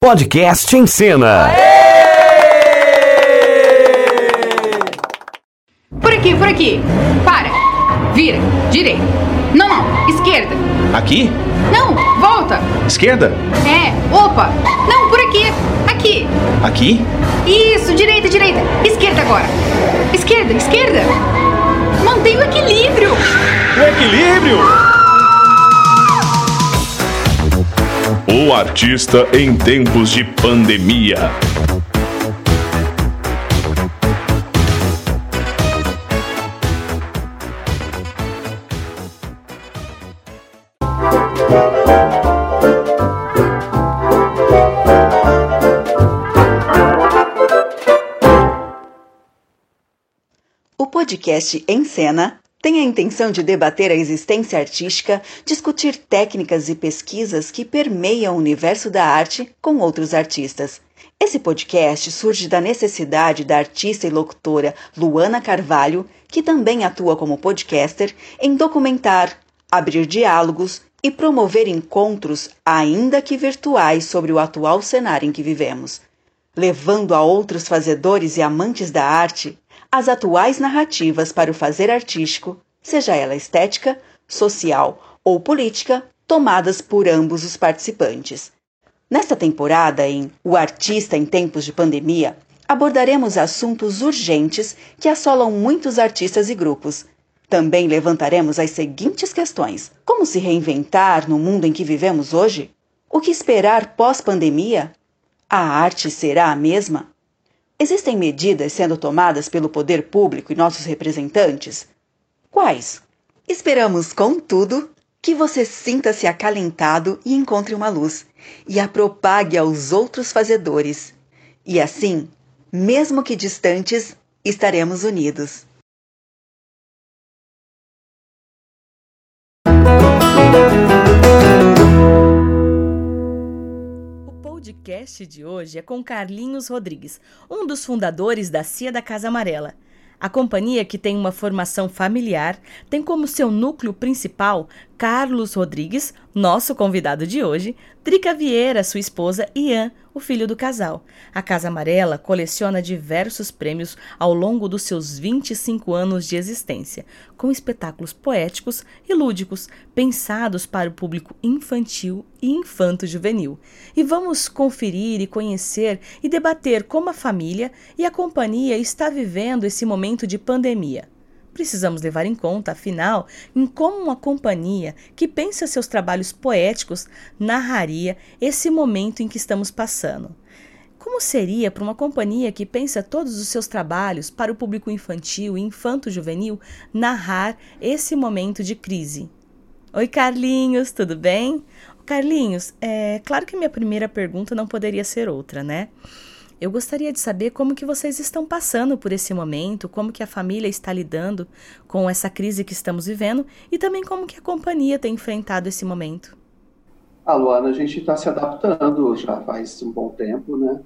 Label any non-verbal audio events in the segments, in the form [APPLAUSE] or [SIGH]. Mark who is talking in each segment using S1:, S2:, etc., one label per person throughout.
S1: Podcast em Cena.
S2: Por aqui, por aqui. Para. Vira. Direita. Não, não. Esquerda.
S3: Aqui?
S2: Não, volta.
S3: Esquerda?
S2: É. Opa. Não, por aqui. Aqui.
S3: Aqui?
S2: Isso, direita, direita. Esquerda agora. Esquerda, esquerda. Mantenha o equilíbrio.
S3: O equilíbrio!
S4: O artista em tempos de pandemia.
S5: O podcast Em Cena tem a intenção de debater a existência artística, discutir técnicas e pesquisas que permeiam o universo da arte com outros artistas. Esse podcast surge da necessidade da artista e locutora Luana Carvalho, que também atua como podcaster, em documentar, abrir diálogos e promover encontros, ainda que virtuais, sobre o atual cenário em que vivemos, levando a outros fazedores e amantes da arte as atuais narrativas para o fazer artístico, seja ela estética, social ou política, tomadas por ambos os participantes. Nesta temporada, em O Artista em Tempos de Pandemia, abordaremos assuntos urgentes que assolam muitos artistas e grupos. Também levantaremos as seguintes questões: como se reinventar no mundo em que vivemos hoje? O que esperar pós-pandemia? A arte será a mesma? Existem medidas sendo tomadas pelo poder público e nossos representantes? Quais? Esperamos, contudo, que você sinta-se acalentado e encontre uma luz, e a propague aos outros fazedores. E assim, mesmo que distantes, estaremos unidos. Podcast de hoje é com Carlinhos Rodrigues, um dos fundadores da Cia da Casa Amarela. A companhia, que tem uma formação familiar, tem como seu núcleo principal Carlos Rodrigues, nosso convidado de hoje, Drica Vieira, sua esposa, e Ian, o filho do casal. A Casa Amarela coleciona diversos prêmios ao longo dos seus 25 anos de existência, com espetáculos poéticos e lúdicos, pensados para o público infantil e infanto-juvenil. E vamos conferir e conhecer e debater como a família e a companhia está vivendo esse momento de pandemia precisamos levar em conta, afinal, em como uma companhia que pensa seus trabalhos poéticos narraria esse momento em que estamos passando. Como seria para uma companhia que pensa todos os seus trabalhos para o público infantil e infanto-juvenil narrar esse momento de crise? Oi, Carlinhos, tudo bem? Carlinhos, é claro que minha primeira pergunta não poderia ser outra, né? Eu gostaria de saber como que vocês estão passando por esse momento, como que a família está lidando com essa crise que estamos vivendo e também como que a companhia tem enfrentado esse momento.
S6: A ah, Luana, a gente está se adaptando já faz um bom tempo, né?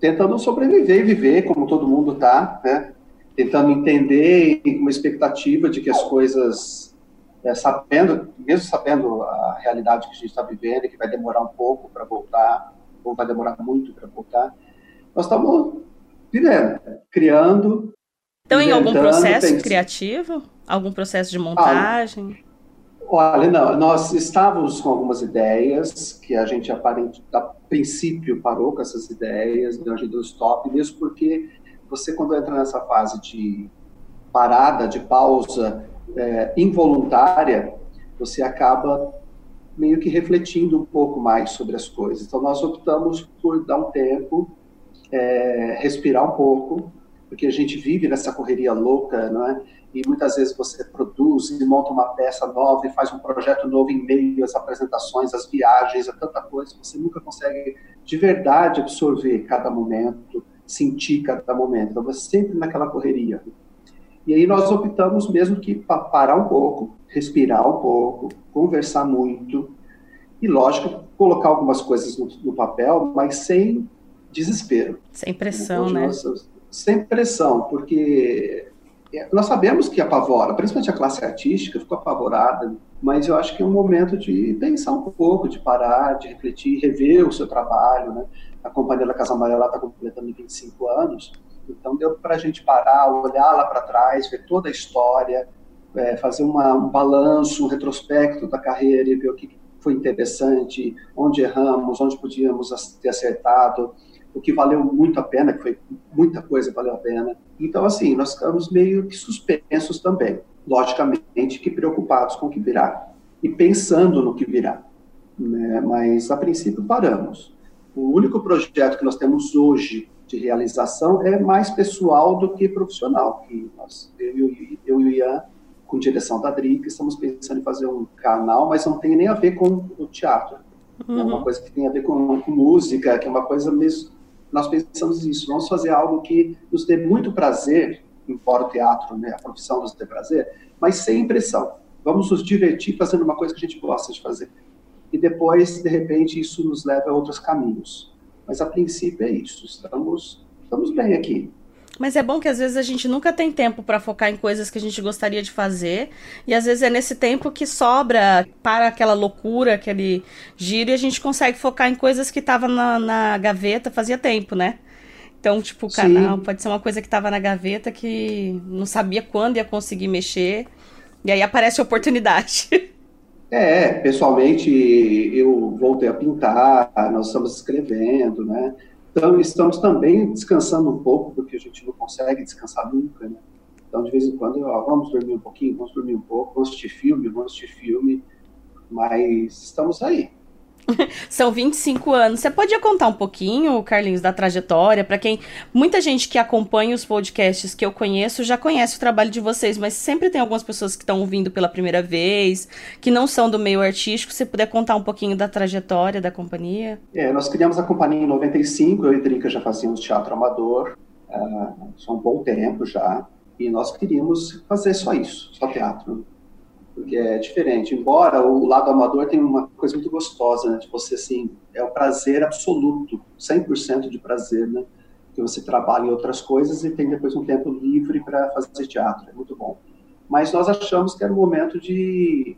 S6: Tentando sobreviver e viver como todo mundo está, né? Tentando entender e com uma expectativa de que as coisas, é, sabendo, mesmo sabendo a realidade que a gente está vivendo, que vai demorar um pouco para voltar, ou vai demorar muito para voltar. Nós estamos vivendo, criando.
S5: Então, em algum processo criativo? Algum processo de montagem?
S6: Ah, olha, não, nós estávamos com algumas ideias que a gente aparente, a princípio parou com essas ideias, a gente deu stop, mesmo porque você quando entra nessa fase de parada, de pausa é, involuntária, você acaba meio que refletindo um pouco mais sobre as coisas. Então, nós optamos por dar um tempo, é, respirar um pouco, porque a gente vive nessa correria louca, não é? E muitas vezes você produz e monta uma peça nova e faz um projeto novo em meio às apresentações, às viagens, a tanta coisa, você nunca consegue de verdade absorver cada momento, sentir cada momento. Então, você sempre naquela correria. E aí nós optamos mesmo que parar um pouco, respirar um pouco, conversar muito e, lógico, colocar algumas coisas no, no papel, mas sem desespero.
S5: Sem pressão, né?
S6: sem pressão, porque é, nós sabemos que apavora, principalmente a classe artística ficou apavorada, mas eu acho que é um momento de pensar um pouco, de parar, de refletir, rever o seu trabalho. Né? A Companhia da Casa Amarela está completando 25 anos, então deu para a gente parar, olhar lá para trás, ver toda a história, é, fazer uma, um balanço, um retrospecto da carreira e ver o que foi interessante, onde erramos, onde podíamos ter acertado, o que valeu muito a pena, que foi muita coisa valeu a pena. Então, assim, nós ficamos meio que suspensos também, logicamente que preocupados com o que virá e pensando no que virá. Né? Mas, a princípio, paramos. O único projeto que nós temos hoje de realização é mais pessoal do que profissional, que nós, eu, eu e o Ian com direção da DRIC, estamos pensando em fazer um canal, mas não tem nem a ver com o teatro. Uhum. É uma uhum. coisa que tem a ver com, com, música, que é uma coisa mesmo. Nós pensamos nisso, vamos fazer algo que nos dê muito prazer, embora o teatro, né, a profissão nos dê prazer, mas sem pressão. Vamos nos divertir fazendo uma coisa que a gente gosta de fazer. E depois, de repente, isso nos leva a outros caminhos. Mas a princípio é isso. Estamos, estamos bem aqui.
S7: Mas é bom que às vezes a gente nunca tem tempo para focar em coisas que a gente gostaria de fazer. E às vezes é nesse tempo que sobra para aquela loucura, aquele giro, e a gente consegue focar em coisas que estavam na, na, gaveta fazia tempo, né? Então, tipo, o canal Sim. pode ser uma coisa que estava na gaveta que não sabia quando ia conseguir mexer. E aí aparece a oportunidade. [LAUGHS]
S6: É, pessoalmente eu voltei a pintar, nós estamos escrevendo, né? Então, estamos também descansando um pouco, porque a gente não consegue descansar nunca, né? Então, de vez em quando, ó, vamos dormir um pouquinho, vamos dormir um pouco, vamos assistir filme, vamos assistir filme, mas estamos aí. [LAUGHS]
S7: São 25 anos. Você podia contar um pouquinho, Carlinhos, da trajetória? Para quem. Muita gente que acompanha os podcasts que eu conheço já conhece o trabalho de vocês, mas sempre tem algumas pessoas que estão ouvindo pela primeira vez, que não são do meio artístico. Se puder contar um pouquinho da trajetória da companhia?
S6: É, nós criamos a companhia em 95, eu e Drica já fazíamos teatro amador, uh, há um bom tempo já, e nós queríamos fazer só isso, só teatro porque é diferente. Embora o lado amador tenha uma coisa muito gostosa, né, de você assim, é o prazer absoluto, 100% de prazer, né, que você trabalha em outras coisas e tem depois um tempo livre para fazer teatro, é muito bom. Mas nós achamos que era o momento de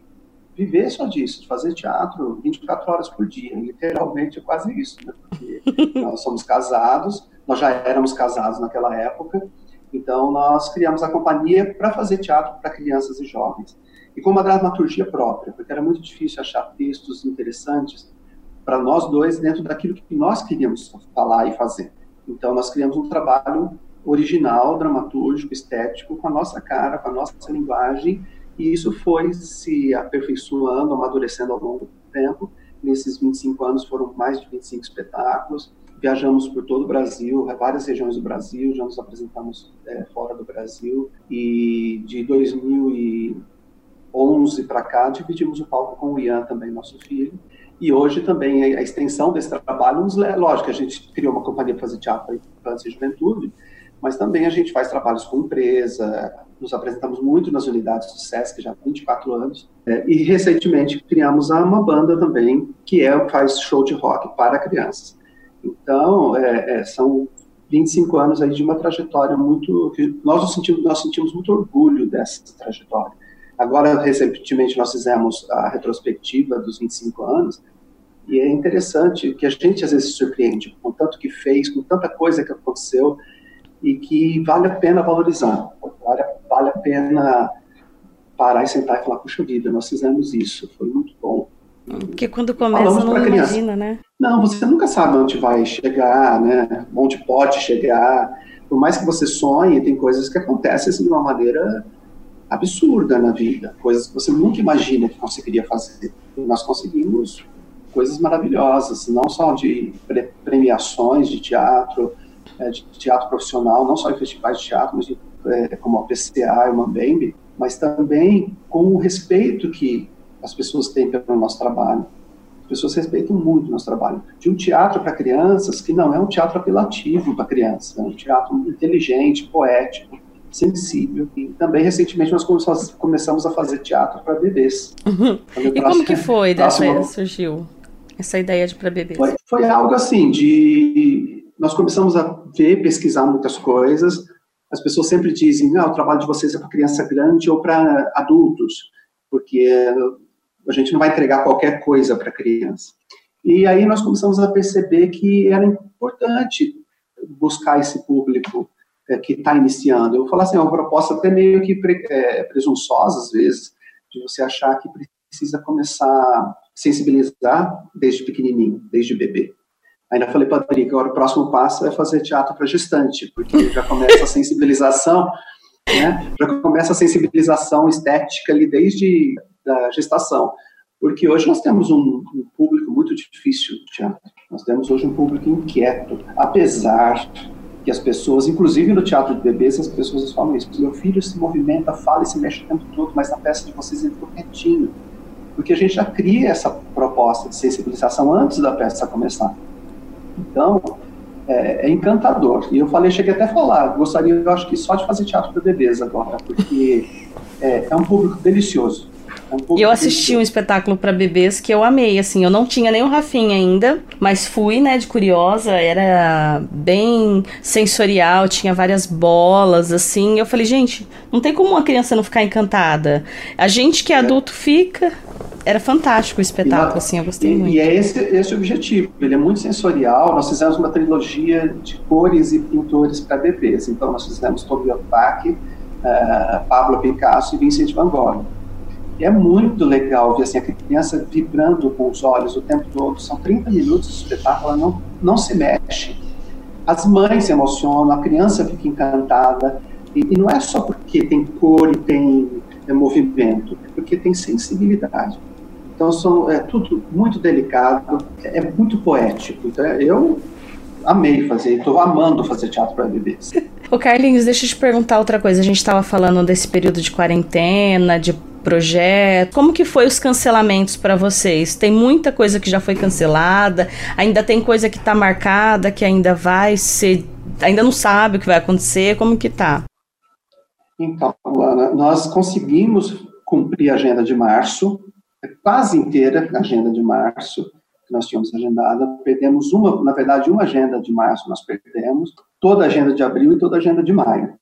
S6: viver só disso, de fazer teatro 24 horas por dia, literalmente é quase isso, né, porque [LAUGHS] nós somos casados, nós já éramos casados naquela época, então nós criamos a companhia para fazer teatro para crianças e jovens e com uma dramaturgia própria, porque era muito difícil achar textos interessantes para nós dois dentro daquilo que nós queríamos falar e fazer. Então, nós criamos um trabalho original, dramatúrgico, estético, com a nossa cara, com a nossa linguagem, e isso foi se aperfeiçoando, amadurecendo ao longo do tempo. Nesses 25 anos foram mais de 25 espetáculos, viajamos por todo o Brasil, várias regiões do Brasil, já nos apresentamos é, fora do Brasil, e de 2000 e 11 para cá, dividimos o palco com o Ian também, nosso filho. E hoje também a extensão desse trabalho, nos, lógico, a gente criou uma companhia para fazer teatro para infância e juventude, mas também a gente faz trabalhos com empresa, nos apresentamos muito nas unidades do SESC já há 24 anos, é, e recentemente criamos uma banda também que é, faz show de rock para crianças. Então, é, é, são 25 anos aí de uma trajetória muito. Nós sentimos, nós sentimos muito orgulho dessa trajetória Agora, recentemente, nós fizemos a retrospectiva dos 25 anos, e é interessante que a gente às vezes se surpreende com tanto que fez, com tanta coisa que aconteceu, e que vale a pena valorizar, vale, vale a pena parar e sentar e falar, puxa vida, nós fizemos isso, foi muito bom.
S7: Porque quando começa não imagina, né?
S6: Não, você nunca sabe onde vai chegar, né? Onde pode chegar. Por mais que você sonhe, tem coisas que acontecem assim, de uma maneira absurda na vida, coisas que você nunca imagina que conseguiria fazer. E nós conseguimos coisas maravilhosas, não só de premiações de teatro, é, de teatro profissional, não só em festivais de teatro, mas de, é, como a PCA e o Mambembe, mas também com o respeito que as pessoas têm pelo nosso trabalho. As pessoas respeitam muito o nosso trabalho. De um teatro para crianças que não é um teatro apelativo para crianças, é um teatro inteligente, poético, sensível. E também, recentemente, nós começamos a fazer teatro para bebês.
S7: Uhum. E como que foi dessa surgiu essa ideia de para bebês?
S6: Foi, foi algo assim, de... Nós começamos a ver, pesquisar muitas coisas, as pessoas sempre dizem, ah, o trabalho de vocês é para criança grande ou para adultos, porque a gente não vai entregar qualquer coisa para criança. E aí nós começamos a perceber que era importante buscar esse público que está iniciando. Eu vou falar assim, é uma proposta até meio que pre, é, presunçosa, às vezes, de você achar que precisa começar a sensibilizar desde pequenininho, desde bebê. Ainda falei para a Adri agora o próximo passo é fazer teatro para gestante, porque já começa a sensibilização, né? já começa a sensibilização estética ali desde da gestação. Porque hoje nós temos um, um público muito difícil no teatro. Nós temos hoje um público inquieto, apesar que as pessoas, inclusive no teatro de bebês, as pessoas falam isso. Meu filho se movimenta, fala e se mexe o tempo todo, mas na peça de vocês ele ficou quietinho. Porque a gente já cria essa proposta de sensibilização antes da peça começar. Então, é, é, encantador. E eu falei, cheguei até a falar, gostaria, eu acho que só de fazer teatro para bebês agora, porque é, é um público delicioso. Público
S7: eu assisti um espetáculo para bebês que eu amei, assim, eu não tinha nem o Rafinha ainda, mas fui, né, de curiosa, era bem sensorial, tinha várias bolas, assim, eu falei, gente, não tem como uma criança não ficar encantada. A gente que é, é. adulto fica, era fantástico o espetáculo, e, assim, eu gostei
S6: e,
S7: muito.
S6: E é esse, esse o objetivo, ele é muito sensorial, nós fizemos uma trilogia de cores e pintores para bebês, então nós fizemos Tobio Bach, uh, Pablo Picasso e Vincent van Gogh. É muito legal ver assim, a criança vibrando com os olhos o tempo todo, são 30 minutos de espetáculo, ela não, não se mexe. As mães se emocionam, a criança fica encantada, e, e não é só porque tem cor e tem é, movimento, é porque tem sensibilidade. Então, são, é tudo muito delicado, é, é muito poético. Então, eu amei fazer, estou amando fazer teatro para bebês. [LAUGHS]
S7: Ô Carlinhos, deixa eu te perguntar outra coisa. A gente estava falando desse período de quarentena, de projeto. Como que foi os cancelamentos para vocês? Tem muita coisa que já foi cancelada, ainda tem coisa que está marcada, que ainda vai ser, ainda não sabe o que vai acontecer. Como que tá?
S6: Então, Ana, nós conseguimos cumprir a agenda de março, é quase inteira a agenda de março que nós tínhamos agendada. Perdemos uma, na verdade, uma agenda de março nós perdemos, toda a agenda de abril e toda a agenda de maio.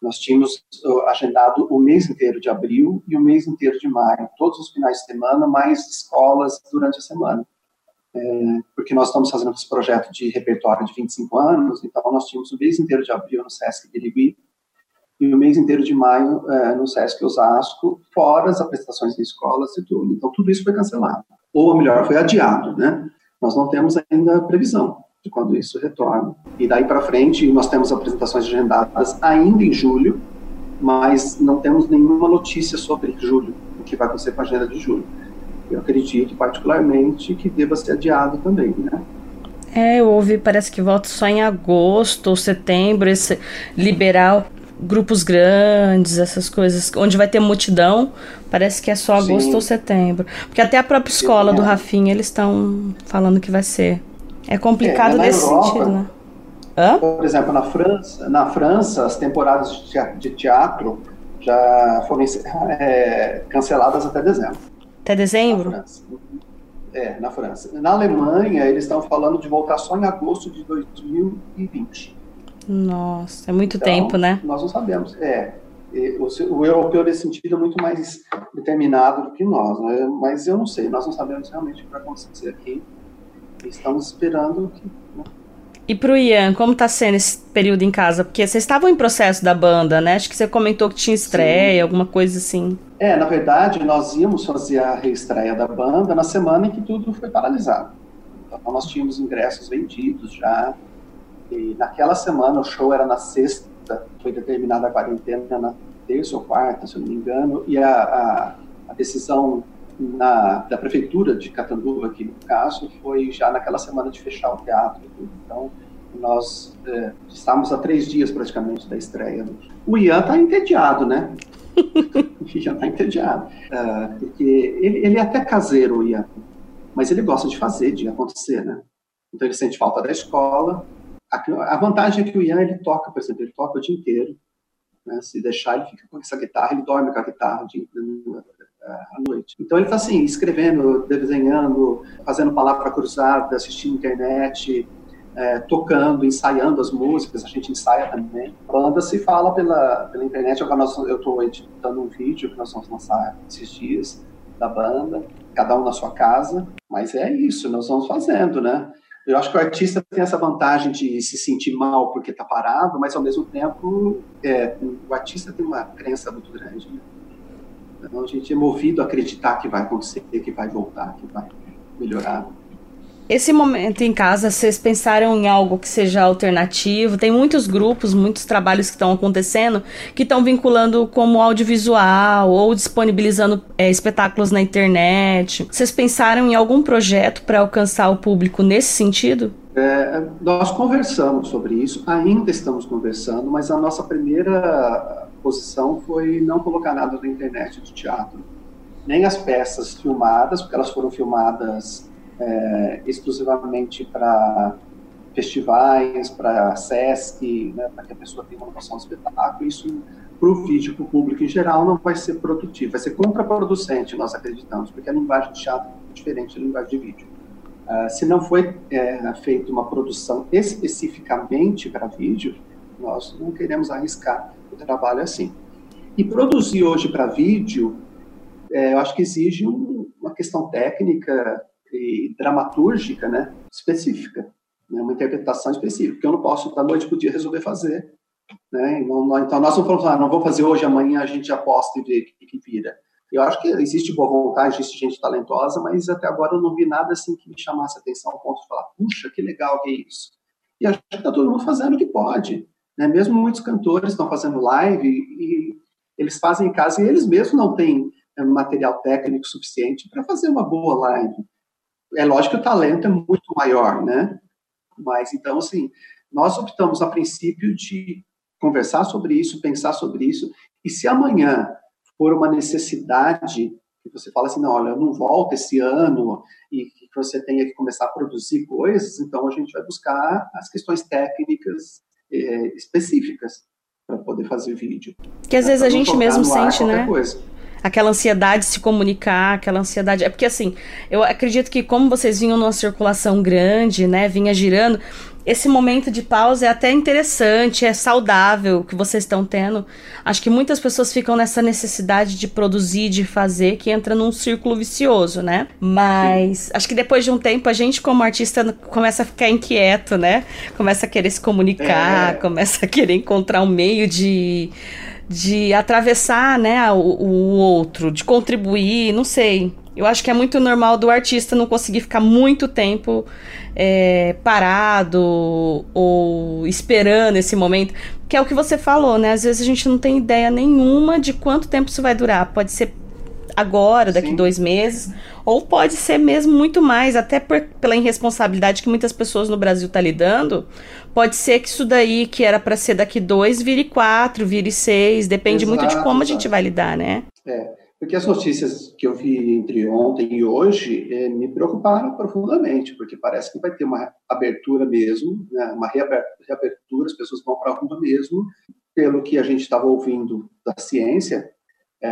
S6: Nós tínhamos agendado o mês inteiro de abril e o mês inteiro de maio, todos os finais de semana, mais escolas durante a semana. É, porque nós estamos fazendo esse projeto de repertório de 25 anos, então nós tínhamos o mês inteiro de abril no Sesc Birigui e o mês inteiro de maio é, no Sesc Osasco, fora as apresentações em escolas e tudo. Então, tudo isso foi cancelado. Ou, melhor, foi adiado, né? Nós não temos ainda previsão de quando isso retorna. E daí para frente, nós temos apresentações agendadas ainda em julho, mas não temos nenhuma notícia sobre julho, o que vai acontecer com a agenda de julho. Eu acredito, particularmente, que deva ser adiado também, né?
S7: É, eu ouvi, parece que volta só em agosto ou setembro, esse liberal grupos grandes, essas coisas, onde vai ter multidão, parece que é só agosto Sim. ou setembro. Porque até a própria escola do Rafinha, eles estão falando que vai ser. É complicado é, nesse Europa, sentido, né?
S6: Hã? Por exemplo, na França, na França, as temporadas de teatro já foram é, canceladas até dezembro.
S7: Até dezembro?
S6: Na é, na França. Na Alemanha, eles estão falando de voltar só em agosto de 2020.
S7: Nossa, é muito então, tempo, né?
S6: Nós não sabemos. É, o, o, europeu nesse sentido é muito mais determinado do que nós, né? mas eu não sei, nós não sabemos realmente o que vai acontecer aqui. Estamos esperando que. Né?
S7: E pro Ian, como tá sendo esse período em casa? Porque vocês estavam em processo da banda, né? Acho que você comentou que tinha estreia, Sim. alguma coisa assim.
S6: É, na verdade, nós íamos fazer a reestreia da banda na semana em que tudo foi paralisado. Então, nós tínhamos ingressos vendidos já, e naquela semana, o show era na sexta, foi determinada a quarentena na terça ou quarta, se eu não me engano, e a, a, a decisão na, da prefeitura de Catanduva, aqui no caso, foi já naquela semana de fechar o teatro. Então, nós é, estamos há três dias praticamente da estreia. O Ian está entediado, né? [LAUGHS] Ian está entediado. Uh, porque ele, ele é até caseiro, o Ian, mas ele gosta de fazer, de acontecer, né? Então ele sente falta da escola, a, vantagem é que o Ian, ele toca, por exemplo, ele toca o dia inteiro. Né? Se deixar, ele fica com essa guitarra, ele dorme com a guitarra à noite. Então ele está assim, escrevendo, desenhando, fazendo palavra cruzada, assistindo internet, é, tocando, ensaiando as músicas, a gente ensaia também. A banda se fala pela, pela internet, nós, eu estou editando um vídeo que nós vamos lançar esses dias da banda, cada um na sua casa, mas é isso, nós vamos fazendo, né? Eu acho que o artista tem essa vantagem de se sentir mal porque está parado, mas ao mesmo tempo é, o artista tem uma crença muito grande. Né? Então a gente é movido a acreditar que vai acontecer, que vai voltar, que vai melhorar.
S7: Esse momento em casa, vocês pensaram em algo que seja alternativo? Tem muitos grupos, muitos trabalhos que estão acontecendo que estão vinculando como audiovisual ou disponibilizando é, espetáculos na internet. Vocês pensaram em algum projeto para alcançar o público nesse sentido?
S6: É, nós conversamos sobre isso, ainda estamos conversando, mas a nossa primeira posição foi não colocar nada na internet de teatro. Nem as peças filmadas, porque elas foram filmadas é, exclusivamente para festivais, para SESC, né, para que a pessoa tenha uma noção do espetáculo. Isso, para o vídeo, para o público em geral, não vai ser produtivo, vai ser contraproducente, nós acreditamos, porque a linguagem de teatro é diferente da linguagem de vídeo. Uh, se não foi é, feita uma produção especificamente para vídeo, nós não queremos arriscar trabalho assim. E produzir hoje para vídeo, é, eu acho que exige um, uma questão técnica e dramatúrgica, né, específica, né, uma interpretação específica, que eu não posso da noite para dia resolver fazer, né, então nós não falamos, ah, não vou fazer hoje, amanhã a gente aposta e vê o que, que vira. Eu acho que existe boa vontade, existe gente talentosa, mas até agora eu não vi nada assim que me chamasse a atenção ao ponto de falar, puxa, que legal que é isso. E acho que está todo mundo fazendo o que pode. Né? Mesmo muitos cantores estão fazendo live e eles fazem em casa e eles mesmos não têm é, material técnico suficiente para fazer uma boa live é lógico que o talento é muito maior, né? Mas então, assim, nós optamos a princípio de conversar sobre isso, pensar sobre isso, e se amanhã for uma necessidade que você fala assim, não, olha, eu não volto esse ano e que você tenha que começar a produzir coisas, então a gente vai buscar as questões técnicas é, específicas para poder fazer vídeo.
S7: Que às vezes a gente mesmo sente, né? Coisa aquela ansiedade de se comunicar, aquela ansiedade. É porque assim, eu acredito que como vocês vinham numa circulação grande, né, vinha girando, esse momento de pausa é até interessante, é saudável que vocês estão tendo. Acho que muitas pessoas ficam nessa necessidade de produzir, de fazer, que entra num círculo vicioso, né? Mas Sim. acho que depois de um tempo a gente, como artista, começa a ficar inquieto, né? Começa a querer se comunicar, é. começa a querer encontrar um meio de de atravessar, né, o, o outro, de contribuir, não sei. Eu acho que é muito normal do artista não conseguir ficar muito tempo é, parado ou esperando esse momento, que é o que você falou, né? Às vezes a gente não tem ideia nenhuma de quanto tempo isso vai durar. Pode ser agora, daqui Sim. dois meses, ou pode ser mesmo muito mais, até por, pela irresponsabilidade que muitas pessoas no Brasil estão tá lidando. Pode ser que isso daí, que era para ser daqui dois, vire quatro, vire seis, depende exato, muito de como exato. a gente vai lidar, né?
S6: É, porque as notícias que eu vi entre ontem e hoje é, me preocuparam profundamente, porque parece que vai ter uma abertura mesmo, né, uma reabertura, as pessoas vão para a rua mesmo, pelo que a gente estava ouvindo da ciência, é,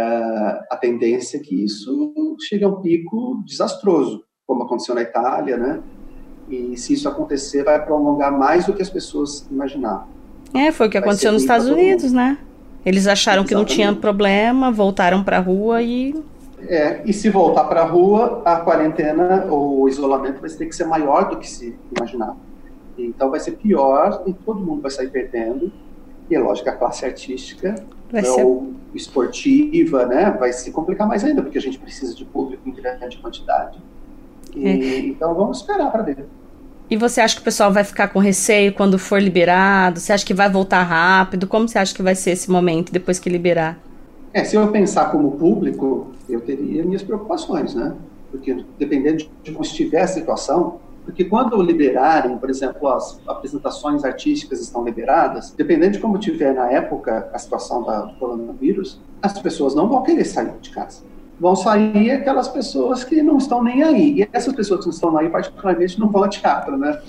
S6: a tendência é que isso chegue a um pico desastroso, como aconteceu na Itália, né? E se isso acontecer, vai prolongar mais do que as pessoas imaginavam.
S7: É, foi o que vai aconteceu nos Estados Unidos, né? Eles acharam Exatamente. que não tinha problema, voltaram para a rua e.
S6: É, e se voltar para a rua, a quarentena ou o isolamento vai ter que ser maior do que se imaginava. Então vai ser pior e todo mundo vai sair perdendo. E é lógico, a classe artística vai ser... ou esportiva, né, vai se complicar mais ainda, porque a gente precisa de público em grande quantidade. E, é. Então vamos esperar para ver.
S7: E você acha que o pessoal vai ficar com receio quando for liberado? Você acha que vai voltar rápido? Como você acha que vai ser esse momento depois que liberar?
S6: É, se eu pensar como público, eu teria minhas preocupações, né? Porque dependendo de como estiver a situação, porque quando liberarem, por exemplo, as apresentações artísticas estão liberadas, dependendo de como tiver na época a situação do coronavírus, as pessoas não vão querer sair de casa. Vão sair aquelas pessoas que não estão nem aí. E essas pessoas que não estão aí, particularmente, não vão ao teatro, né?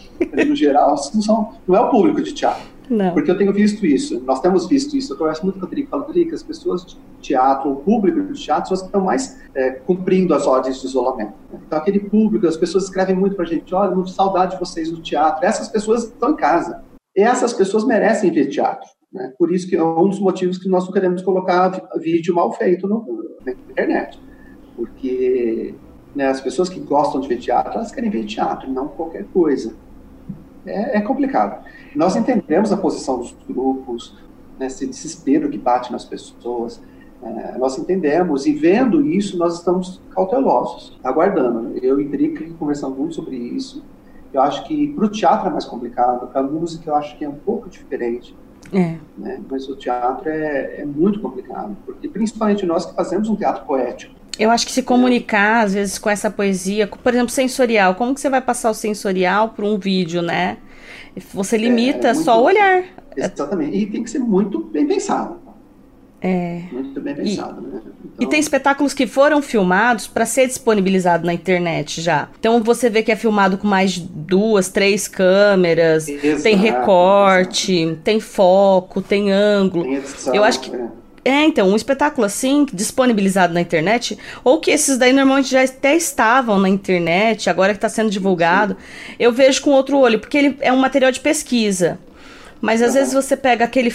S6: No geral, não, são, não é o público de teatro.
S7: Não.
S6: Porque eu tenho visto isso, nós temos visto isso. Eu converso muito com o Rodrigo, falo, Rodrigo, as pessoas de teatro, o público de teatro, são as que estão mais é, cumprindo as ordens de isolamento. Né? Então, aquele público, as pessoas escrevem muito para a gente, olha, muito saudade de vocês no teatro. Essas pessoas estão em casa. E essas pessoas merecem ver teatro. Né? Por isso que é um dos motivos que nós não queremos colocar vídeo mal feito no, na internet. Porque né, as pessoas que gostam de ver teatro, elas querem ver teatro, não qualquer coisa. É, é complicado. Nós entendemos a posição dos grupos, né, esse desespero que bate nas pessoas. É, nós entendemos e vendo isso, nós estamos cautelosos, aguardando. Eu e Drica conversamos muito sobre isso. Eu acho que para o teatro é mais complicado, para a música eu acho que é um pouco diferente.
S7: É.
S6: Né? Mas o teatro é, é muito complicado, porque principalmente nós que fazemos um teatro poético.
S7: Eu acho que se comunicar, às vezes, com essa poesia, por exemplo, sensorial, como que você vai passar o sensorial para um vídeo, né? Você limita é, é muito, só o olhar.
S6: Exatamente. E tem que ser muito bem pensado.
S7: É.
S6: Muito bem pensado,
S7: e,
S6: né?
S7: Então... E tem espetáculos que foram filmados para ser disponibilizado na internet já. Então você vê que é filmado com mais duas, três câmeras, exato, tem recorte, exato. tem foco, tem ângulo. Tem edição, Eu acho que é. É, então, um espetáculo assim, disponibilizado na internet, ou que esses daí normalmente já até estavam na internet, agora que está sendo divulgado, Sim. eu vejo com outro olho, porque ele é um material de pesquisa. Mas às uhum. vezes você pega aquele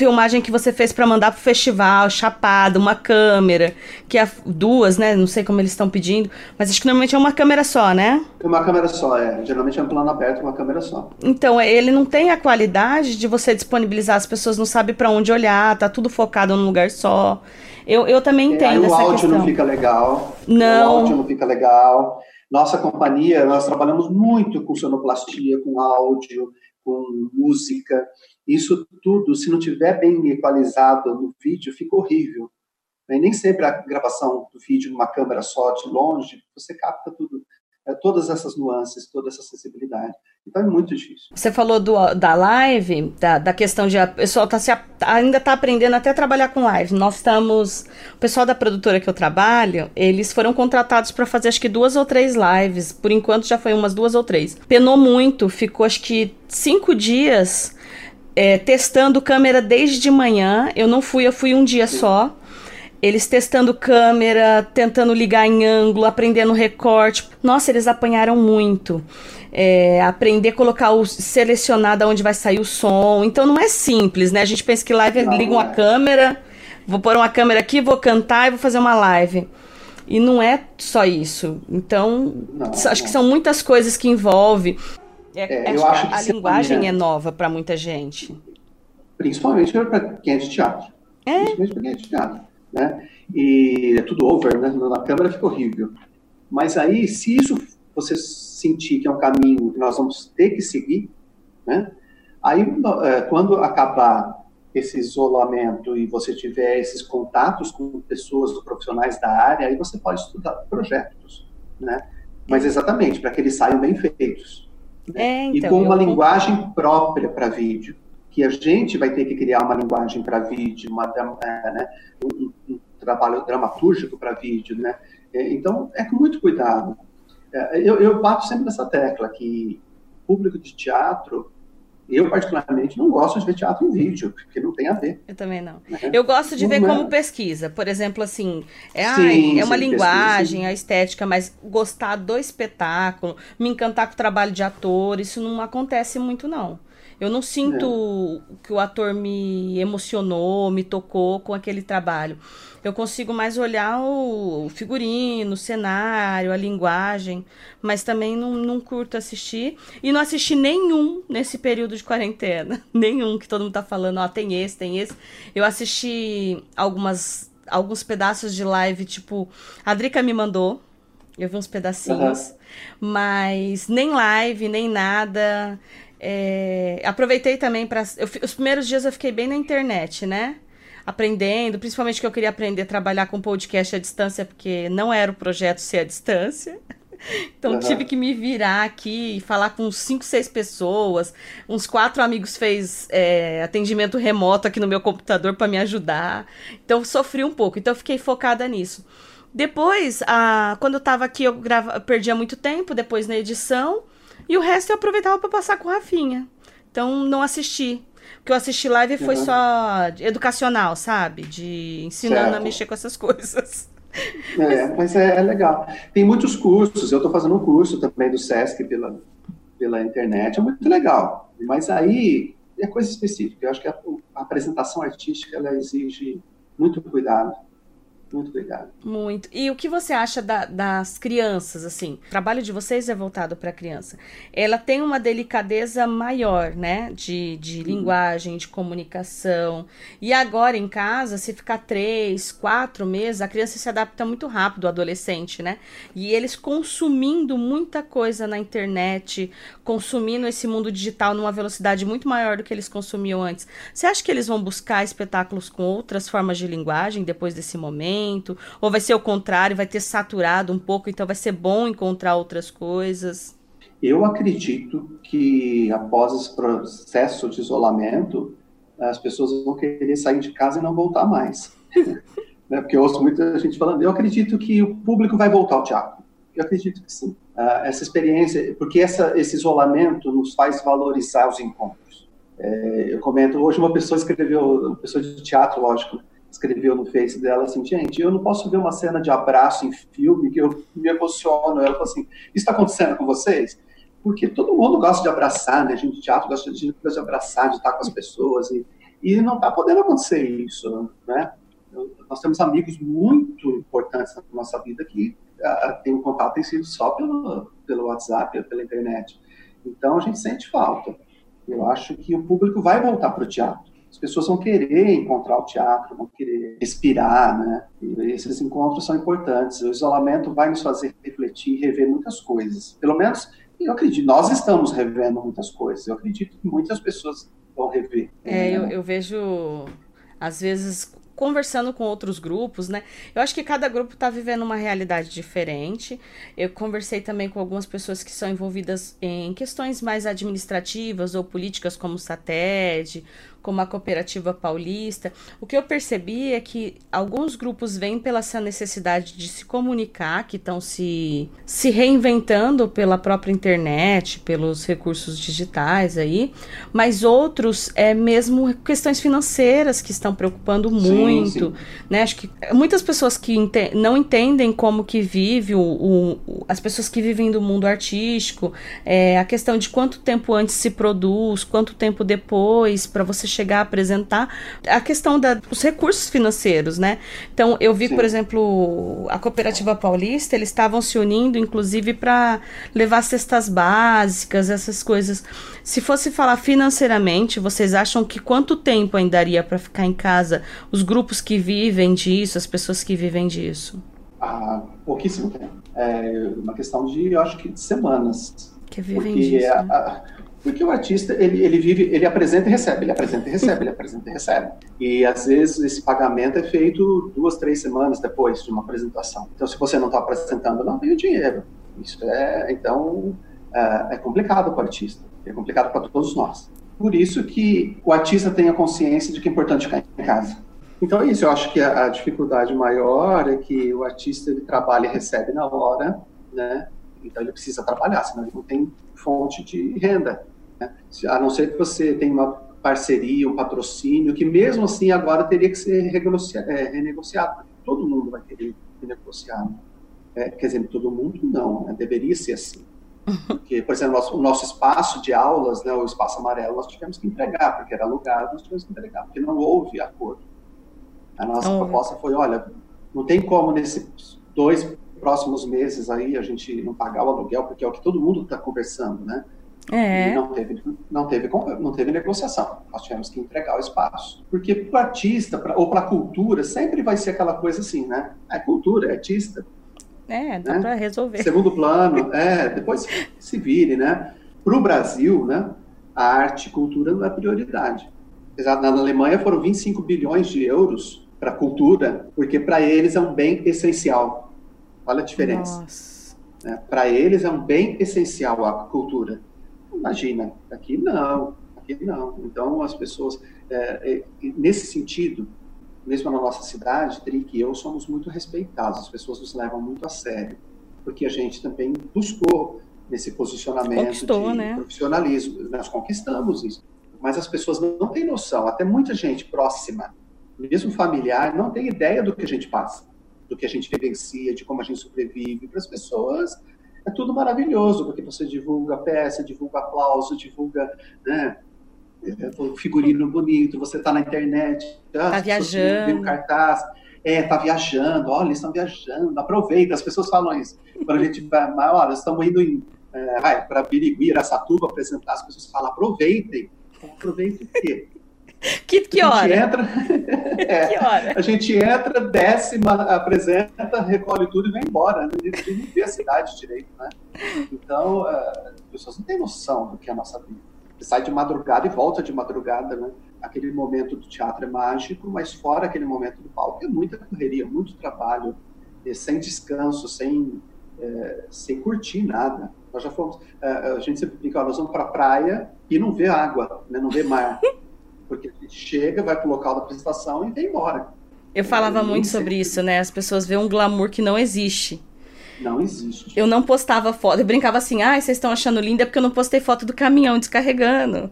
S7: filmagem que você fez para mandar pro festival, chapada, uma câmera, que é duas, né? Não sei como eles estão pedindo, mas acho que normalmente é uma câmera só, né?
S6: Uma câmera só, é. Geralmente é um plano aberto, uma câmera só.
S7: Então, ele não tem a qualidade de você disponibilizar, as pessoas não sabem para onde olhar, tá tudo focado num lugar só. Eu, eu também entendo é, essa
S6: o áudio
S7: questão.
S6: não fica legal.
S7: Não.
S6: O áudio não fica legal. Nossa companhia, nós trabalhamos muito com sonoplastia, com áudio, com música. Isso tudo, se não tiver bem equalizado no vídeo, fica horrível. E nem sempre a gravação do vídeo numa câmera só de longe, você capta tudo, é, todas essas nuances, toda essa sensibilidade. Então é muito difícil.
S7: Você falou do, da live, da, da questão de a pessoa tá se, ainda está aprendendo até trabalhar com live. Nós estamos. O pessoal da produtora que eu trabalho, eles foram contratados para fazer acho que duas ou três lives. Por enquanto já foi umas duas ou três. Penou muito, ficou acho que cinco dias é, testando câmera desde de manhã. Eu não fui, eu fui um dia só. Eles testando câmera, tentando ligar em ângulo, aprendendo recorte. Nossa, eles apanharam muito. É, aprender a colocar o selecionar da onde vai sair o som. Então não é simples, né? A gente pensa que live não, liga uma é. câmera, vou pôr uma câmera aqui, vou cantar e vou fazer uma live. E não é só isso. Então, não, acho não. que são muitas coisas que envolve. É, é, eu acho que a, linguagem é nova para muita gente.
S6: Principalmente para quem é de teatro. É. Principalmente para quem é de teatro. Né? E é tudo over, né? Na câmera fica horrível. Mas aí, se isso você sentir que é um caminho que nós vamos ter que seguir, né? Aí, é, quando acabar esse isolamento e você tiver esses contatos com pessoas, profissionais da área, aí você pode estudar projetos, né? Mas exatamente, para que eles saiam bem feitos.
S7: É, então,
S6: e com uma linguagem própria para vídeo, que a gente vai ter que criar uma linguagem para vídeo, uma, é, né, um, um, trabalho dramatúrgico para vídeo, né? É, então, é com muito cuidado. É, eu, eu bato sempre nessa tecla que público de teatro eu, particularmente, não gosto de ver teatro em vídeo, porque não tem a ver.
S7: Eu também não. Né? Eu gosto de ver como pesquisa. Por exemplo, assim, é, sim, ai, é uma sim, linguagem, pesquisa, a estética, mas gostar do espetáculo, me encantar com o trabalho de ator, isso não acontece muito, não. Eu não sinto é. que o ator me emocionou, me tocou com aquele trabalho. Eu consigo mais olhar o figurino, o cenário, a linguagem, mas também não, não curto assistir. E não assisti nenhum nesse período de quarentena. [LAUGHS] Nenhum que todo mundo tá falando, ó, tem esse, tem esse. Eu assisti algumas alguns pedaços de live, tipo, a Drica me mandou, eu vi uns pedacinhos, uhum. mas nem live, nem nada. É, aproveitei também para. Os primeiros dias eu fiquei bem na internet, né? Aprendendo, principalmente que eu queria aprender a trabalhar com podcast à distância, porque não era o projeto ser à distância. [LAUGHS] Então uhum. tive que me virar aqui e falar com cinco, seis pessoas. Uns quatro amigos fez é, atendimento remoto aqui no meu computador para me ajudar. Então sofri um pouco. Então fiquei focada nisso. Depois, a, quando eu tava aqui, eu grava, perdia muito tempo depois na edição. E o resto eu aproveitava para passar com o Rafinha. Então, não assisti. O que eu assisti live foi uhum. só educacional, sabe? De ensinando certo. a mexer com essas [LAUGHS] coisas.
S6: É, mas é, é legal. Tem muitos cursos. Eu estou fazendo um curso também do SESC pela, pela internet. É muito legal. Mas aí é coisa específica. Eu acho que a, a apresentação artística ela exige muito cuidado muito obrigado.
S7: Muito. E o que você acha da, das crianças, assim? O trabalho de vocês é voltado para a criança. Ela tem uma delicadeza maior, né? De, de uhum. linguagem, de comunicação. E agora em casa, se ficar três, quatro meses, a criança se adapta muito rápido, o adolescente, né? E eles consumindo muita coisa na internet, consumindo esse mundo digital numa velocidade muito maior do que eles consumiam antes. Você acha que eles vão buscar espetáculos com outras formas de linguagem depois desse momento? Ou vai ser o contrário, vai ter saturado um pouco, então vai ser bom encontrar outras coisas?
S6: Eu acredito que após esse processo de isolamento, as pessoas vão querer sair de casa e não voltar mais. [LAUGHS] né? Porque eu ouço muita gente falando, eu acredito que o público vai voltar ao teatro. Eu acredito que sim. Uh, essa experiência, porque essa, esse isolamento nos faz valorizar os encontros. É, eu comento, hoje uma pessoa escreveu, uma pessoa de teatro, lógico, escreveu no Face dela assim, gente, eu não posso ver uma cena de abraço em filme que eu me emociono. Ela falou assim, isso está acontecendo com vocês? Porque todo mundo gosta de abraçar, né? A gente de teatro gosta de, de abraçar, de estar com as pessoas e, e não está podendo acontecer isso, né? Nós temos amigos muito importantes na nossa vida que uh, tem um contato tem sido só pelo, pelo WhatsApp, pela internet. Então a gente sente falta. Eu acho que o público vai voltar para o teatro as pessoas vão querer encontrar o teatro, vão querer respirar, né? E esses encontros são importantes. O isolamento vai nos fazer refletir e rever muitas coisas. Pelo menos, eu acredito, nós estamos revendo muitas coisas. Eu acredito que muitas pessoas vão rever.
S7: É, eu, eu vejo, às vezes, conversando com outros grupos, né? Eu acho que cada grupo está vivendo uma realidade diferente. Eu conversei também com algumas pessoas que são envolvidas em questões mais administrativas ou políticas, como o SATED, como a Cooperativa Paulista. O que eu percebi é que alguns grupos vêm pela essa necessidade de se comunicar, que estão se, se reinventando pela própria internet, pelos recursos digitais aí, mas outros é mesmo questões financeiras que estão preocupando muito, sim, sim. né? Acho que muitas pessoas que ente não entendem como que vive o, o, as pessoas que vivem do mundo artístico, é, a questão de quanto tempo antes se produz, quanto tempo depois para você chegar a apresentar a questão dos recursos financeiros, né? Então, eu vi, Sim. por exemplo, a Cooperativa Paulista, eles estavam se unindo, inclusive, para levar cestas básicas, essas coisas. Se fosse falar financeiramente, vocês acham que quanto tempo ainda daria para ficar em casa os grupos que vivem disso, as pessoas que vivem disso?
S6: Ah, pouquíssimo tempo. É uma questão de, eu acho que, de semanas.
S7: Que vivem porque disso.
S6: A, a, porque o artista, ele, ele vive, ele apresenta e recebe, ele apresenta e recebe, ele apresenta e recebe. E às vezes esse pagamento é feito duas, três semanas depois de uma apresentação. Então, se você não está apresentando, não tem o dinheiro. Isso é, então, é, é complicado para o artista, é complicado para todos nós. Por isso que o artista tem a consciência de que é importante ficar em casa. Então é isso, eu acho que a, a dificuldade maior é que o artista ele trabalha e recebe na hora, né? Então ele precisa trabalhar, senão ele não tem fonte de renda. Né? A não ser que você tenha uma parceria, um patrocínio, que mesmo assim agora teria que ser é, renegociado. Todo mundo vai querer renegociar. Né? É, quer dizer, todo mundo não, né? deveria ser assim. Porque, por exemplo, nosso, o nosso espaço de aulas, né, o espaço amarelo, nós tivemos que entregar, porque era alugado, nós tivemos que entregar, porque não houve acordo. A nossa então, proposta foi, olha, não tem como nesses dois próximos meses aí a gente não pagar o aluguel, porque é o que todo mundo está conversando, né?
S7: É.
S6: E não teve, não, teve, não teve negociação. Nós tivemos que entregar o espaço. Porque para o artista pra, ou para a cultura, sempre vai ser aquela coisa assim, né? É cultura, é artista.
S7: É, dá né? para resolver.
S6: Segundo plano, é, depois se vire, né? Para o Brasil, né? A arte e cultura não é prioridade. Apesar na Alemanha foram 25 bilhões de euros para a cultura, porque para eles é um bem essencial. Olha a diferença. É, Para eles é um bem essencial a cultura. Imagina, aqui não, aqui não. Então as pessoas, é, é, nesse sentido, mesmo na nossa cidade, Trick e eu somos muito respeitados, as pessoas nos levam muito a sério, porque a gente também buscou nesse posicionamento
S7: Conquistou,
S6: de
S7: né?
S6: profissionalismo, nós conquistamos isso. Mas as pessoas não, não têm noção, até muita gente próxima, mesmo familiar, não tem ideia do que a gente passa, do que a gente vivencia, de como a gente sobrevive. Para as pessoas é tudo maravilhoso, porque você divulga peça, divulga aplauso, divulga né, é, figurino bonito, você está na internet,
S7: tá
S6: ah,
S7: viajando,
S6: cartaz, é, tá viajando, olha, eles estão viajando, aproveita, as pessoas falam isso. Quando a gente vai, olha, estamos indo em, é, para Birigui, Aracatuba, apresentar, as pessoas falam, aproveitem. Aproveitem o quê? [LAUGHS]
S7: Que, que hora?
S6: A gente entra, [LAUGHS] é,
S7: que hora?
S6: A gente entra, desce, apresenta, recolhe tudo e vai embora. Né? A gente não vê a cidade direito, né? Então, uh, as pessoas não têm noção do que é a nossa vida. Você sai de madrugada e volta de madrugada, né? Aquele momento do teatro é mágico, mas fora aquele momento do palco é muita correria, muito trabalho, sem descanso, sem, é, sem curtir nada. Nós já fomos, a gente sempre brinca, nós vamos para a praia e não vê água, né? não vê mar. [LAUGHS] Porque gente chega, vai para o local da apresentação e vem embora.
S7: Eu falava muito sobre isso, né? As pessoas veem um glamour que não existe.
S6: Não existe.
S7: Eu não postava foto. Eu brincava assim, ah, vocês estão achando linda porque eu não postei foto do caminhão descarregando.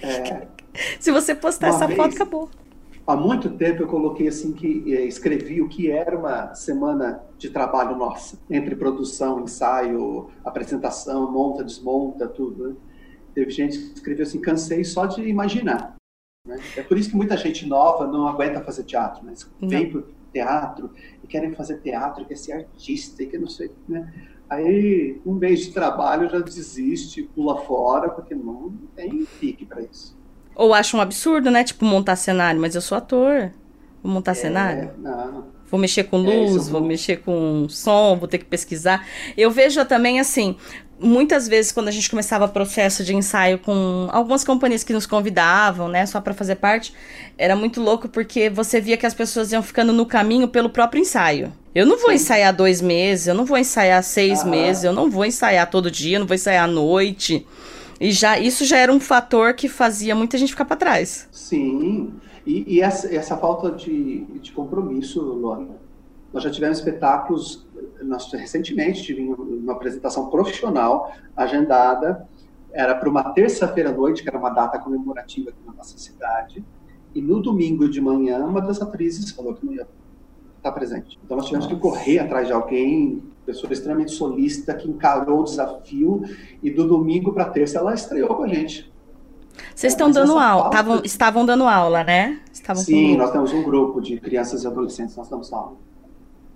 S6: É. [LAUGHS]
S7: Se você postar
S6: Uma
S7: essa
S6: vez,
S7: foto, acabou.
S6: Há muito tempo eu coloquei assim que eh, escrevi o que era uma semana de trabalho nossa, entre produção, ensaio, apresentação, monta, desmonta, tudo. Né? Teve gente que escreveu assim, cansei só de imaginar. Né? É por isso que muita gente nova não aguenta fazer teatro, mas vem para teatro e querem fazer teatro, quer ser artista, e que não sei, né? Aí, um mês de trabalho já desiste, pula fora, porque não tem pique para isso.
S7: Ou acho um absurdo, né? Tipo, montar cenário, mas eu sou ator. Vou montar cenário?
S6: É, não.
S7: Vou mexer com
S6: É,
S7: luz,
S6: isso
S7: vou
S6: não-
S7: mexer com som, vou ter que pesquisar. Eu vejo também assim, muitas vezes quando a gente começava processo de ensaio com algumas companhias que nos convidavam, né, só pra fazer parte, era muito louco porque você via que as pessoas iam ficando no caminho pelo próprio ensaio. Eu não vou
S6: Sim.
S7: ensaiar dois meses, eu não vou ensaiar seis
S6: Aham.
S7: meses, eu não vou ensaiar todo dia, eu não vou ensaiar à noite. E já isso já era um fator que fazia muita gente ficar pra trás.
S6: Sim, e, e essa, essa falta de, de compromisso, Lona. Nós já tivemos espetáculos, nós recentemente tivemos uma apresentação profissional agendada, era para uma terça-feira à noite, que era uma data comemorativa aqui na nossa cidade, e no domingo de manhã, uma das atrizes falou que não ia estar presente. Então nós tivemos que correr atrás de alguém, pessoa extremamente solícita, que encarou o desafio, e do domingo para terça ela estreou com a gente.
S7: Vocês estão dando aula,
S6: falta-
S7: tavam- estavam dando aula, né? Estavam
S6: Sim, nós temos um grupo de crianças e adolescentes, nós damos aula.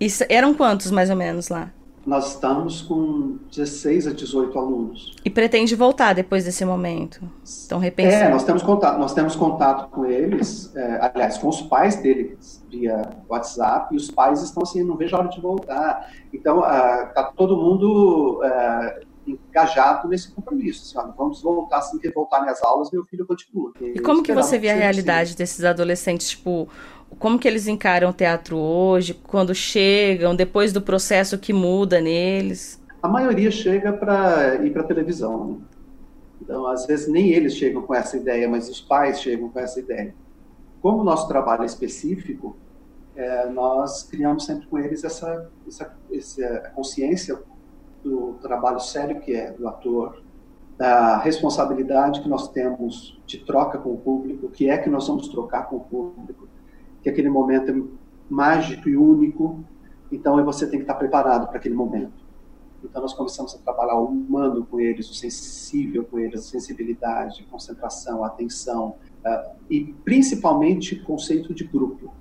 S7: Isso, eram quantos, mais ou menos, lá?
S6: Nós estamos com 16 a 18 alunos.
S7: E pretende voltar depois desse momento? Estão
S6: É,
S7: repensando.
S6: nós temos contato, nós temos contato com eles, é, aliás, com os pais deles via WhatsApp, e os pais estão assim, não vejo a hora de voltar. Então, está todo mundo é, engajado nesse compromisso. Assim, olha, vamos voltar assim que voltarem as aulas, meu filho continua.
S7: E como que você vê a realidade desses adolescentes? Tipo, como que eles encaram o teatro hoje? Quando chegam, depois do processo que muda neles?
S6: A maioria chega para ir para televisão. Né? Então, às vezes, nem eles chegam com essa ideia, mas os pais chegam com essa ideia. Como o nosso trabalho é específico, é, nós criamos sempre com eles essa, essa, essa consciência do trabalho sério que é do ator, da responsabilidade que nós temos de troca com o público, o que é que nós vamos trocar com o público, que aquele momento é mágico e único, então você tem que estar preparado para aquele momento. Então nós começamos a trabalhar o humano com eles, o sensível com eles, a sensibilidade, concentração, atenção uh, e principalmente conceito de grupo.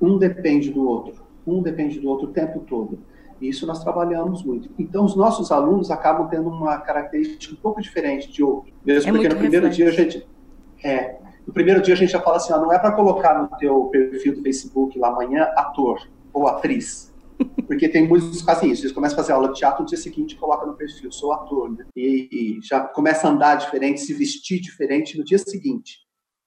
S6: Um depende do outro, um depende do outro o tempo todo. E isso nós trabalhamos muito. Então os nossos alunos acabam tendo uma característica um pouco diferente de outros. Mesmo
S7: É
S6: porque no primeiro dia a gente é, no primeiro dia a gente já fala assim, ó, não é para colocar no teu perfil do Facebook lá amanhã ator ou atriz. Porque tem muitos que fazem isso. Eles começam a fazer aula de teatro no dia seguinte coloca no perfil, sou ator. Né? E, e já começa a andar diferente, se vestir diferente no dia seguinte.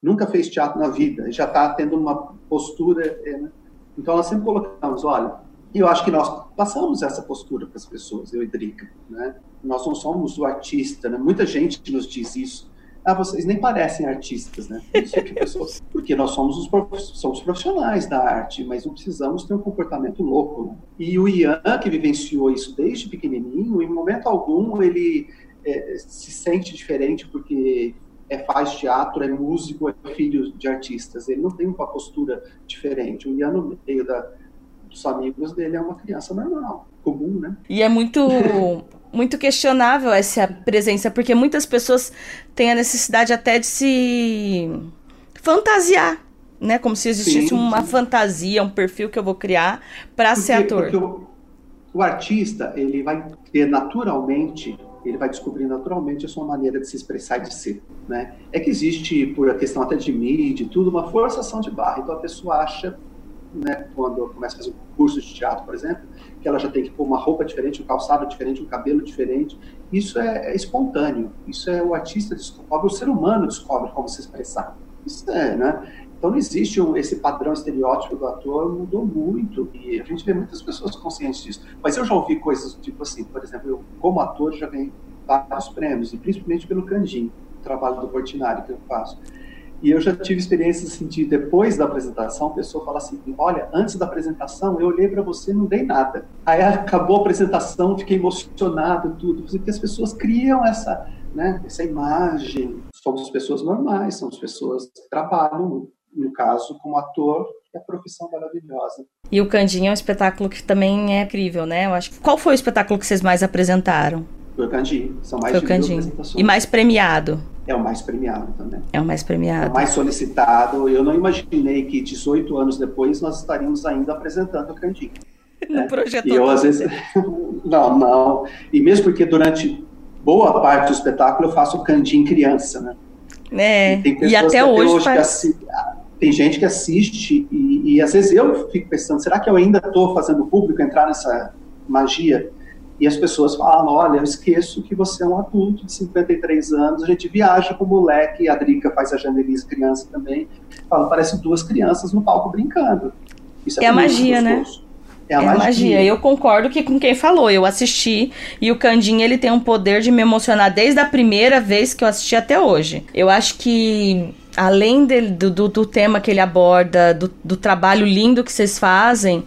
S6: Nunca fez teatro na vida, já está tendo uma postura. é, Né? Então nós sempre colocamos, olha, eu acho que nós passamos essa postura para as pessoas, eu e Drica. Né? Nós não somos o artista, né? muita gente nos diz isso. Ah, vocês nem parecem artistas, né? [LAUGHS] Porque nós somos os prof... somos profissionais da arte, mas não precisamos ter um comportamento louco. Né? E o Ian, que vivenciou isso desde pequenininho, em momento algum ele é, se sente diferente porque é, faz teatro, é músico, é filho de artistas. Ele não tem uma postura diferente. O Ian, no meio da, dos amigos dele, é uma criança normal, comum, né?
S7: E é muito, [LAUGHS] muito questionável essa presença, porque muitas pessoas têm a necessidade até de se fantasiar. Né, como se existisse sim, uma sim. fantasia, um perfil que eu vou criar para ser ator.
S6: Porque o, o artista, ele vai ter naturalmente ele vai descobrir naturalmente a sua maneira de se expressar e de ser, né? É que existe, por a questão até de mídia e tudo, uma forçação de barra. Então a pessoa acha, né, quando começa a fazer um curso de teatro, por exemplo, que ela já tem que pôr uma roupa diferente, um calçado diferente, um cabelo diferente. Isso é, é espontâneo. Isso é o artista descobre, o ser humano descobre como se expressar. Isso é, né? Então não existe um, esse padrão estereótipo do ator, mudou muito e a gente vê muitas pessoas conscientes disso. Mas eu já ouvi coisas tipo assim, por exemplo, eu como ator já ganhei vários prêmios e principalmente pelo Candim, o trabalho do Portinari que eu faço. E eu já tive experiências assim de depois da apresentação, a pessoa fala assim: "Olha, antes da apresentação eu olhei para você, não dei nada". Aí acabou a apresentação, fiquei emocionado tudo, porque as pessoas criam essa, né, essa imagem. Somos pessoas normais, somos pessoas que trabalham no caso, como ator, é a profissão maravilhosa.
S7: E o Candinho é um espetáculo que também é incrível, né? Eu acho. Qual foi o espetáculo que vocês mais apresentaram?
S6: Foi o Candinho. São mais foi de
S7: Candinho. apresentações. E mais premiado.
S6: É o mais premiado também.
S7: É o mais premiado. É
S6: o mais solicitado. Eu não imaginei que 18 anos depois nós estaríamos ainda apresentando o Candinho. [LAUGHS]
S7: no né? projeto.
S6: E eu, às vezes. [LAUGHS] não, não. E mesmo porque durante boa parte do espetáculo eu faço o Candinho criança, né?
S7: É, e, e até, até hoje, hoje
S6: tem gente que assiste e, e, às vezes eu fico pensando, será que eu ainda estou fazendo o público entrar nessa magia? E as pessoas falam, olha, eu esqueço que você é um adulto de 53 anos, a gente viaja com o moleque, a Drica faz a Janelise criança também, fala, parece duas crianças no palco brincando.
S7: Isso é, é a magia, né? gostoso. né? É a, é magia. magia. Eu concordo que com quem falou, eu assisti e o Candinho ele tem um poder de me emocionar desde a primeira vez que eu assisti até hoje. Eu acho que além do, do, do, tema que ele aborda, do, do, trabalho lindo que vocês fazem,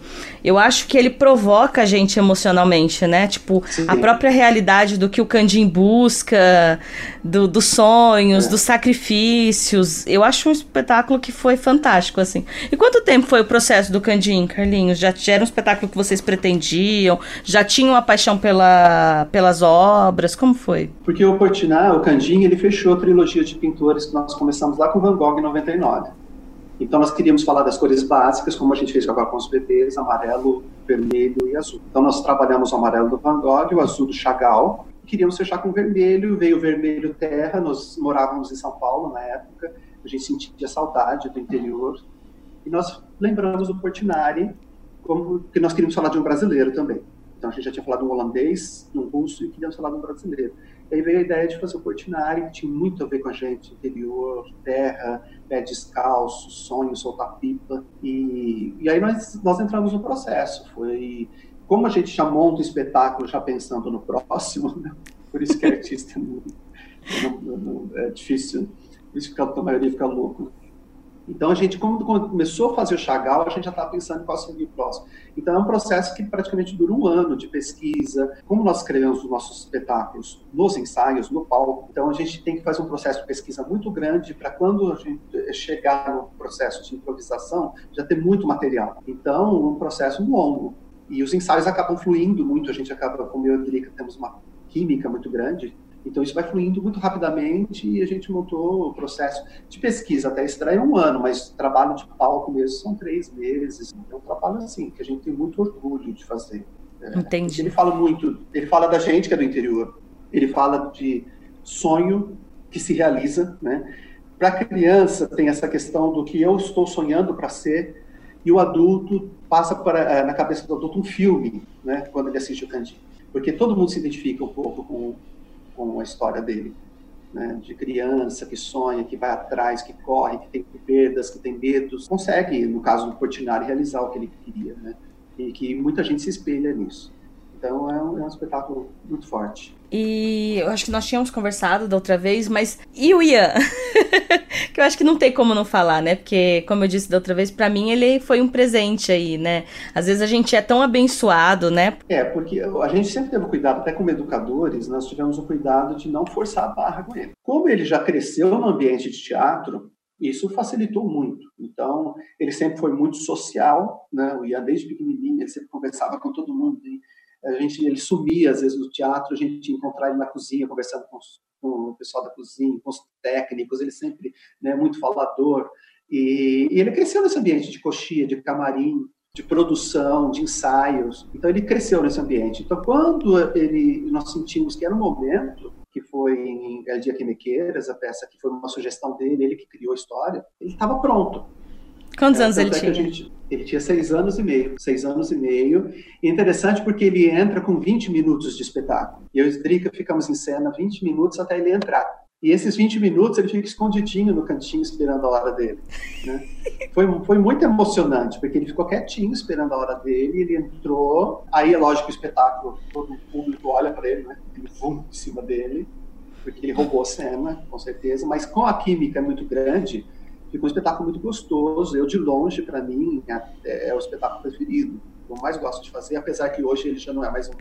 S7: eu acho que ele provoca a gente emocionalmente, né? Tipo, Sim. a própria realidade do que o Candim busca, do, dos sonhos, é. dos sacrifícios. Eu acho um espetáculo que foi fantástico, assim. E quanto tempo foi o processo do Candim, Carlinhos? Já, já era um espetáculo que vocês pretendiam? Já tinham a paixão pela, pelas obras? Como foi?
S6: Porque o Portinari, o Candim, ele fechou a trilogia de pintores que nós começamos lá com Van Gogh em 99. Então, nós queríamos falar das cores básicas, como a gente fez agora com os bebês, amarelo, vermelho e azul. Então, nós trabalhamos o amarelo do Van Gogh, o azul do Chagall, queríamos fechar com vermelho, veio o vermelho terra, nós morávamos em São Paulo na época, a gente sentia saudade do interior, e nós lembramos do Portinari, como que nós queríamos falar de um brasileiro também. Então, a gente já tinha falado de um holandês, de um russo, e queríamos falar de um brasileiro. Aí veio a ideia de fazer o Portinari, que tinha muito a ver com a gente, interior, terra, pé descalço, sonho, soltar pipa. E, e aí nós, nós entramos no processo. Foi como a gente já monta o espetáculo já pensando no próximo, né? por isso que é artista [LAUGHS] é difícil, por isso que a maioria fica louco. Então, a gente, quando começou a fazer o Chagall, a gente já estava pensando em qual seria o próximo. Então, é um processo que praticamente dura um ano de pesquisa. Como nós escrevemos os nossos espetáculos nos ensaios, no palco, então a gente tem que fazer um processo de pesquisa muito grande para quando a gente chegar no processo de improvisação, já ter muito material. Então, um processo longo. E os ensaios acabam fluindo muito, a gente acaba, como eu e a Drica, temos uma química muito grande, então isso vai fluindo muito rapidamente e a gente montou o processo de pesquisa até estreia um ano, mas trabalho de palco mesmo são três meses. É um trabalho assim que a gente tem muito orgulho de fazer.
S7: É, Entendi.
S6: Ele fala muito, ele fala da gente que é do interior, ele fala de sonho que se realiza, né? Para a criança tem essa questão do que eu estou sonhando para ser e o adulto passa para, eh, na cabeça do adulto um filme, né? Quando ele assiste o Cantinho, porque todo mundo se identifica um pouco com com a história dele. Né, de criança que sonha, que vai atrás, que corre, que tem perdas, que tem medos, consegue, no caso do Portinari, realizar o que ele queria, né, e que muita gente se espelha nisso. Então é um, é um espetáculo muito forte.
S7: E eu acho que nós tínhamos conversado da outra vez, mas e o Ian? [LAUGHS] que eu acho que não tem como não falar, né? Porque, como eu disse da outra vez, para mim ele foi um presente aí, né? Às vezes a gente é tão abençoado, né?
S6: É, porque a gente sempre teve cuidado, até como educadores, nós tivemos o cuidado de não forçar a barra com ele. Como ele já cresceu no ambiente de teatro, isso facilitou muito. Então, ele sempre foi muito social, né? O Ian desde pequenininho, ele sempre conversava com todo mundo. E a gente, ele sumia às vezes no teatro, a gente encontrava ele na cozinha conversando com, com, o pessoal da cozinha, com os técnicos, ele sempre né, muito falador. E, e ele cresceu nesse ambiente de coxia, de camarim, de produção, de ensaios. Então ele cresceu nesse ambiente. Então quando ele nós sentimos que era um momento que foi em El Dia que Me Queiras, a peça que foi uma sugestão dele, ele que criou a história, ele estava pronto.
S7: Quantos é, anos ele é tinha?
S6: Gente, ele tinha seis anos e meio. Seis anos e meio. E interessante porque ele entra com 20 minutos de espetáculo. E eu e o Drica ficamos em cena 20 minutos até ele entrar. E esses 20 minutos ele fica escondidinho no cantinho esperando a hora dele. Né? [LAUGHS] Foi, foi muito emocionante, porque ele ficou quietinho esperando a hora dele, ele entrou. Aí é lógico o espetáculo, todo o público olha para ele, né? ele voa em cima dele, porque ele roubou a cena, com certeza. Mas com a química muito grande, ficou um espetáculo muito gostoso. Eu, de longe, para mim, é, é, o espetáculo preferido. Eu mais gosto de fazer, apesar que hoje ele já não é mais um,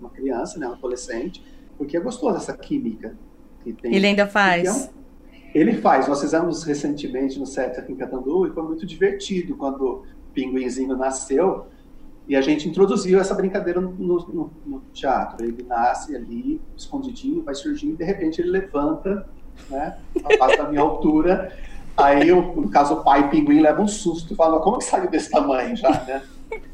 S6: uma criança, né, um adolescente, porque é gostoso essa química que tem.
S7: Ele ainda faz.
S6: ele faz. Nós fizemos recentemente no set aqui em Catandu e foi muito divertido quando o Pinguinzinho nasceu e a gente introduziu essa brincadeira no, no, no teatro. Ele nasce ali, escondidinho, vai surgindo, e de repente ele levanta, né, a parte da minha altura, Aí, no caso, o pai pinguim leva um susto, fala, como que saiu desse tamanho já, né?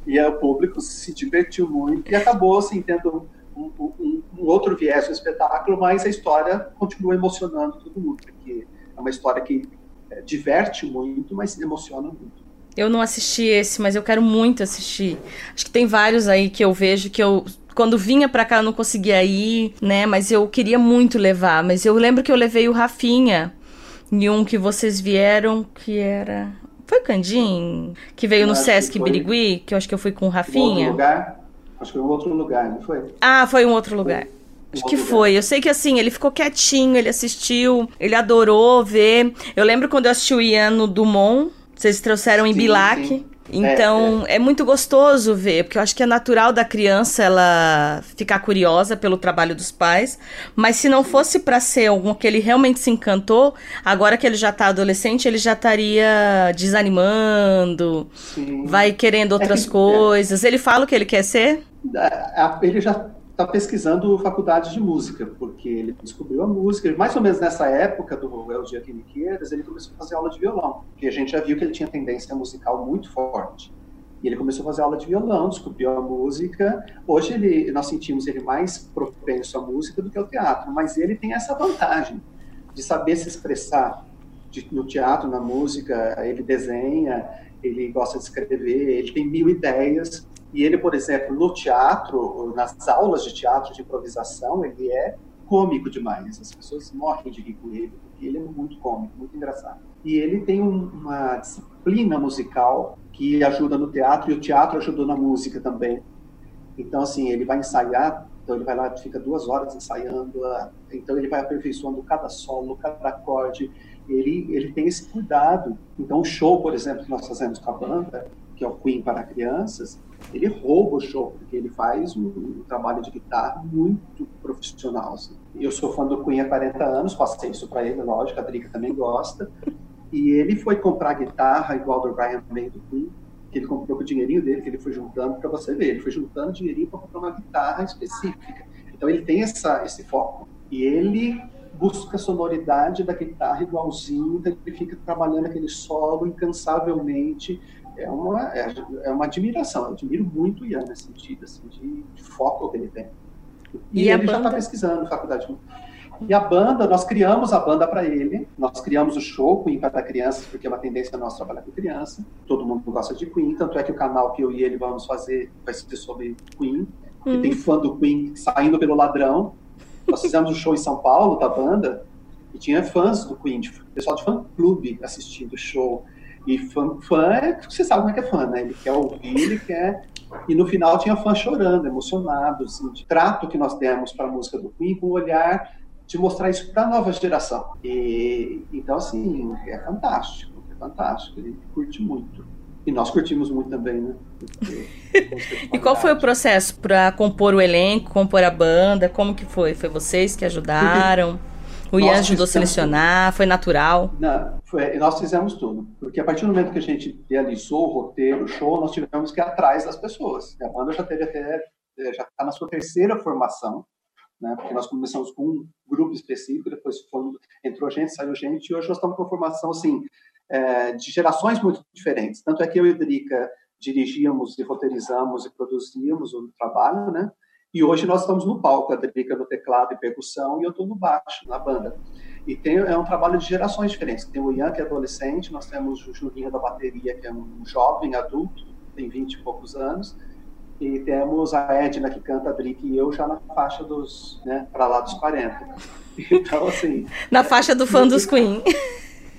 S6: E aí, o público se divertiu muito e acabou, assim, tendo um, um, um outro viés no espetáculo, mas a história continua emocionando todo mundo, porque é uma história que é, diverte muito, mas emociona muito.
S7: Eu não assisti esse, mas eu quero muito assistir. Acho que tem vários aí que eu vejo que eu quando vinha pra cá eu não conseguia ir, né? Mas eu queria muito levar. Mas eu lembro que eu levei o Rafinha e um que vocês vieram, que era. Foi o Candim? Que veio no Sesc Birigui, que eu acho que eu fui com o Rafinha. Um
S6: outro lugar? Acho que foi um outro lugar, não foi?
S7: Ah, foi um outro lugar. Foi. Acho que foi. Eu sei que assim, ele ficou quietinho, ele assistiu, ele adorou ver. Eu lembro quando eu assisti o Ian no Dumont, vocês trouxeram em sim, Bilac. Sim. Então, é, é. é, muito gostoso ver, porque eu acho que é natural da criança ela ficar curiosa pelo trabalho dos pais, mas se não fosse para ser algum que ele realmente se encantou, agora que ele já tá adolescente, ele já estaria desanimando, Sim. vai querendo outras é que, coisas. Ele fala o que ele quer ser?
S6: É, ele já está pesquisando faculdade de música, porque ele descobriu a música. Mais ou menos nessa época do El Dia Quimiqueiras, ele começou a fazer aula de violão, porque a gente já viu que ele tinha tendência musical muito forte. E ele começou a fazer aula de violão, descobriu a música. Hoje ele, nós sentimos ele mais propenso à música do que ao teatro, mas ele tem essa vantagem de saber se expressar de, no teatro, na música. Ele desenha, ele gosta de escrever, ele tem mil ideias e ele, por exemplo, no teatro, nas aulas de teatro de improvisação, ele é cômico demais. As pessoas morrem de rir com ele, porque ele é muito cômico, muito engraçado. E ele tem um, uma disciplina musical que ajuda no teatro, e o teatro ajudou na música também. Então, assim, ele vai ensaiar, então ele vai lá, fica duas horas ensaiando, então ele vai aperfeiçoando cada solo, cada acorde, ele, ele tem esse cuidado. Então, o show, por exemplo, que nós fazemos com a banda, que é o Queen para crianças, ele rouba o show, porque ele faz um, um trabalho de guitarra muito profissional. Assim. Eu sou fã do Queen há 40 anos, passei isso para ele, lógico, a Drica também gosta. E ele foi comprar guitarra igual do Brian May do Queen, que ele comprou com o dinheirinho dele, que ele foi juntando para você ver. Ele foi juntando dinheirinho para comprar uma guitarra específica. Então ele tem essa, esse foco. E ele busca a sonoridade da guitarra igualzinho, então ele fica trabalhando aquele solo incansavelmente é uma, é, é, uma admiração. Eu admiro muito o Ian nesse sentido, assim, de, de foco que ele tem. E, e ele já está pesquisando faculdade. E a banda, nós criamos a banda para ele, nós criamos o show Queen para crianças, porque é uma tendência nossa trabalhar com criança. Todo mundo gosta de Queen, tanto é que o canal que eu e ele vamos fazer vai ser sobre Queen. Hum. E tem fã do Queen saindo pelo ladrão. Nós fizemos um show em São Paulo da banda e tinha fãs do Queen, pessoal de fã clube assistindo o show. E fã, fã é, você sabe como é que é fã, né? Ele quer ouvir, ele quer E no final tinha fã chorando, emocionado, assim, de trato que nós demos para a música do Queen, com o olhar de mostrar isso para a nova geração. E, então, assim, é fantástico, é fantástico, ele curte muito. E nós curtimos muito também, né? [LAUGHS]
S7: e qual foi o processo para compor o elenco, compor a banda? Como que foi? Foi vocês que ajudaram? O Ian ajudou a selecionar? Foi natural?
S6: Não, foi, nós fizemos tudo. Porque a partir do momento que a gente realizou o roteiro, o show, nós tivemos que ir atrás das pessoas. A banda já teve até eh, já está na sua terceira formação, né? Porque nós começamos com um grupo específico, depois foi, entrou gente, saiu gente, e hoje nós estamos com uma formação assim é, de gerações muito diferentes. Tanto é que eu e a Drica dirigíamos e roteirizamos e produzíamos o trabalho, né? E hoje nós estamos no palco, a Drica no teclado e percussão e eu estou no baixo, na banda. E tem, é um trabalho de gerações diferentes. Tem o Ian, que é adolescente, nós temos o Juninho da bateria, que é um jovem adulto, tem 20 e poucos anos, e temos a Edna, que canta a Drica e eu já na faixa dos, né, para lá dos 40. [LAUGHS] Então, assim...
S7: na faixa do fã dos Queen.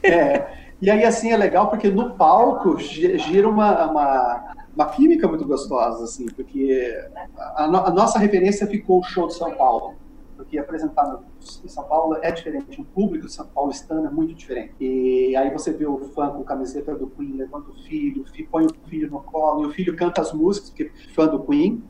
S6: É, e aí, assim, é legal porque no palco gira uma, uma, uma química muito gostosa, assim, porque a, a, nossa referência ficou o show de São Paulo. Porque apresentar em São Paulo é diferente, o público de São Paulo é muito diferente. E aí você vê o fã com camiseta do Queen, levando o filho, põe o filho no colo, e o filho canta as músicas, porque fã do Queen,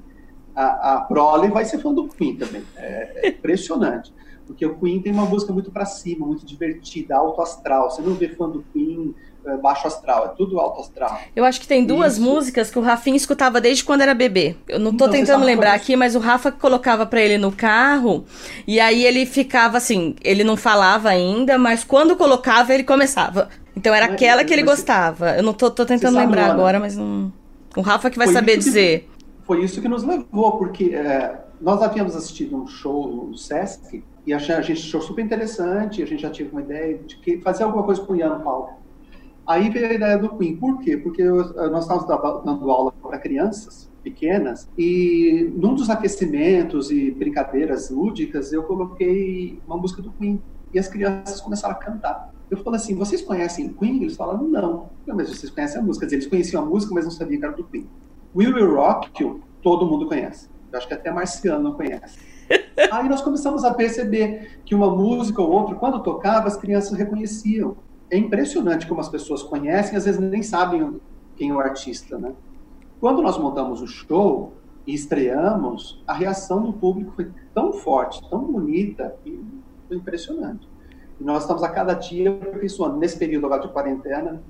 S6: a, a prole vai ser fã do Queen também. É, é impressionante. Porque o Queen tem uma música muito para cima, muito divertida, alto astral. Você não vê fã do Queen baixo astral, é tudo alto astral.
S7: Eu acho que tem duas Isso. músicas que o Rafinha escutava desde quando era bebê. Eu não tô então, tentando lembrar aqui, mas o Rafa colocava para ele no carro e aí ele ficava assim, ele não falava ainda, mas quando colocava ele começava. Então era é, aquela que ele gostava. Eu não tô, tô tentando lembrar agora, mas não. O Rafa que vai foi saber dizer.
S6: Que, foi isso que nos levou, porque é, nós havíamos assistido um show no Sesc e a gente achou super interessante, a gente já tinha uma ideia de que fazer alguma coisa com o Ian no palco. Aí veio a ideia do Queen. Por quê? Porque nós estávamos dando aula para crianças pequenas e num dos aquecimentos e brincadeiras lúdicas eu coloquei uma música do Queen e as crianças começaram a cantar. Eu falei assim, vocês conhecem Queen? Eles falaram, não. Eu, mas vocês conhecem a música. Eles conheciam a música, mas não sabiam que era do Queen. We Will Rock You, todo mundo conhece. Eu acho que até Marciano não conhece. [LAUGHS] Aí nós começamos a perceber que uma música ou outra, quando tocava, as crianças reconheciam. É impressionante como as pessoas conhecem, às vezes nem sabem quem é o artista, né? Quando nós montamos o show e estreamos, a reação do público foi tão forte, tão bonita, e foi impressionante. E nós estamos a cada dia aperfeiçoando. Nesse período agora de quarentena,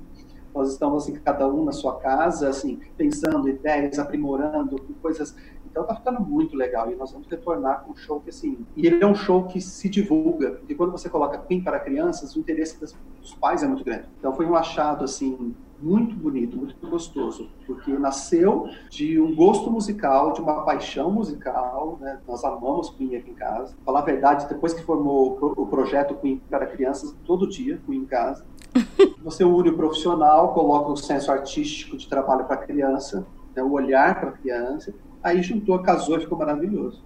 S6: nós estamos assim cada um na sua casa, assim pensando ideias, aprimorando coisas então tá ficando muito legal e nós vamos retornar com um show que assim. E ele é um show que se divulga. E quando você coloca Queen para crianças, o interesse dos pais é muito grande. Então foi um achado assim muito bonito, muito gostoso, porque nasceu de um gosto musical, de uma paixão musical, né? Nós amamos Queen aqui em casa. Falar a verdade, depois que formou o projeto Queen para crianças, todo dia Queen em casa. [LAUGHS] Você une o profissional, coloca o senso artístico de trabalho para a criança, né? o olhar para a criança, Aí juntou, casou e ficou maravilhoso.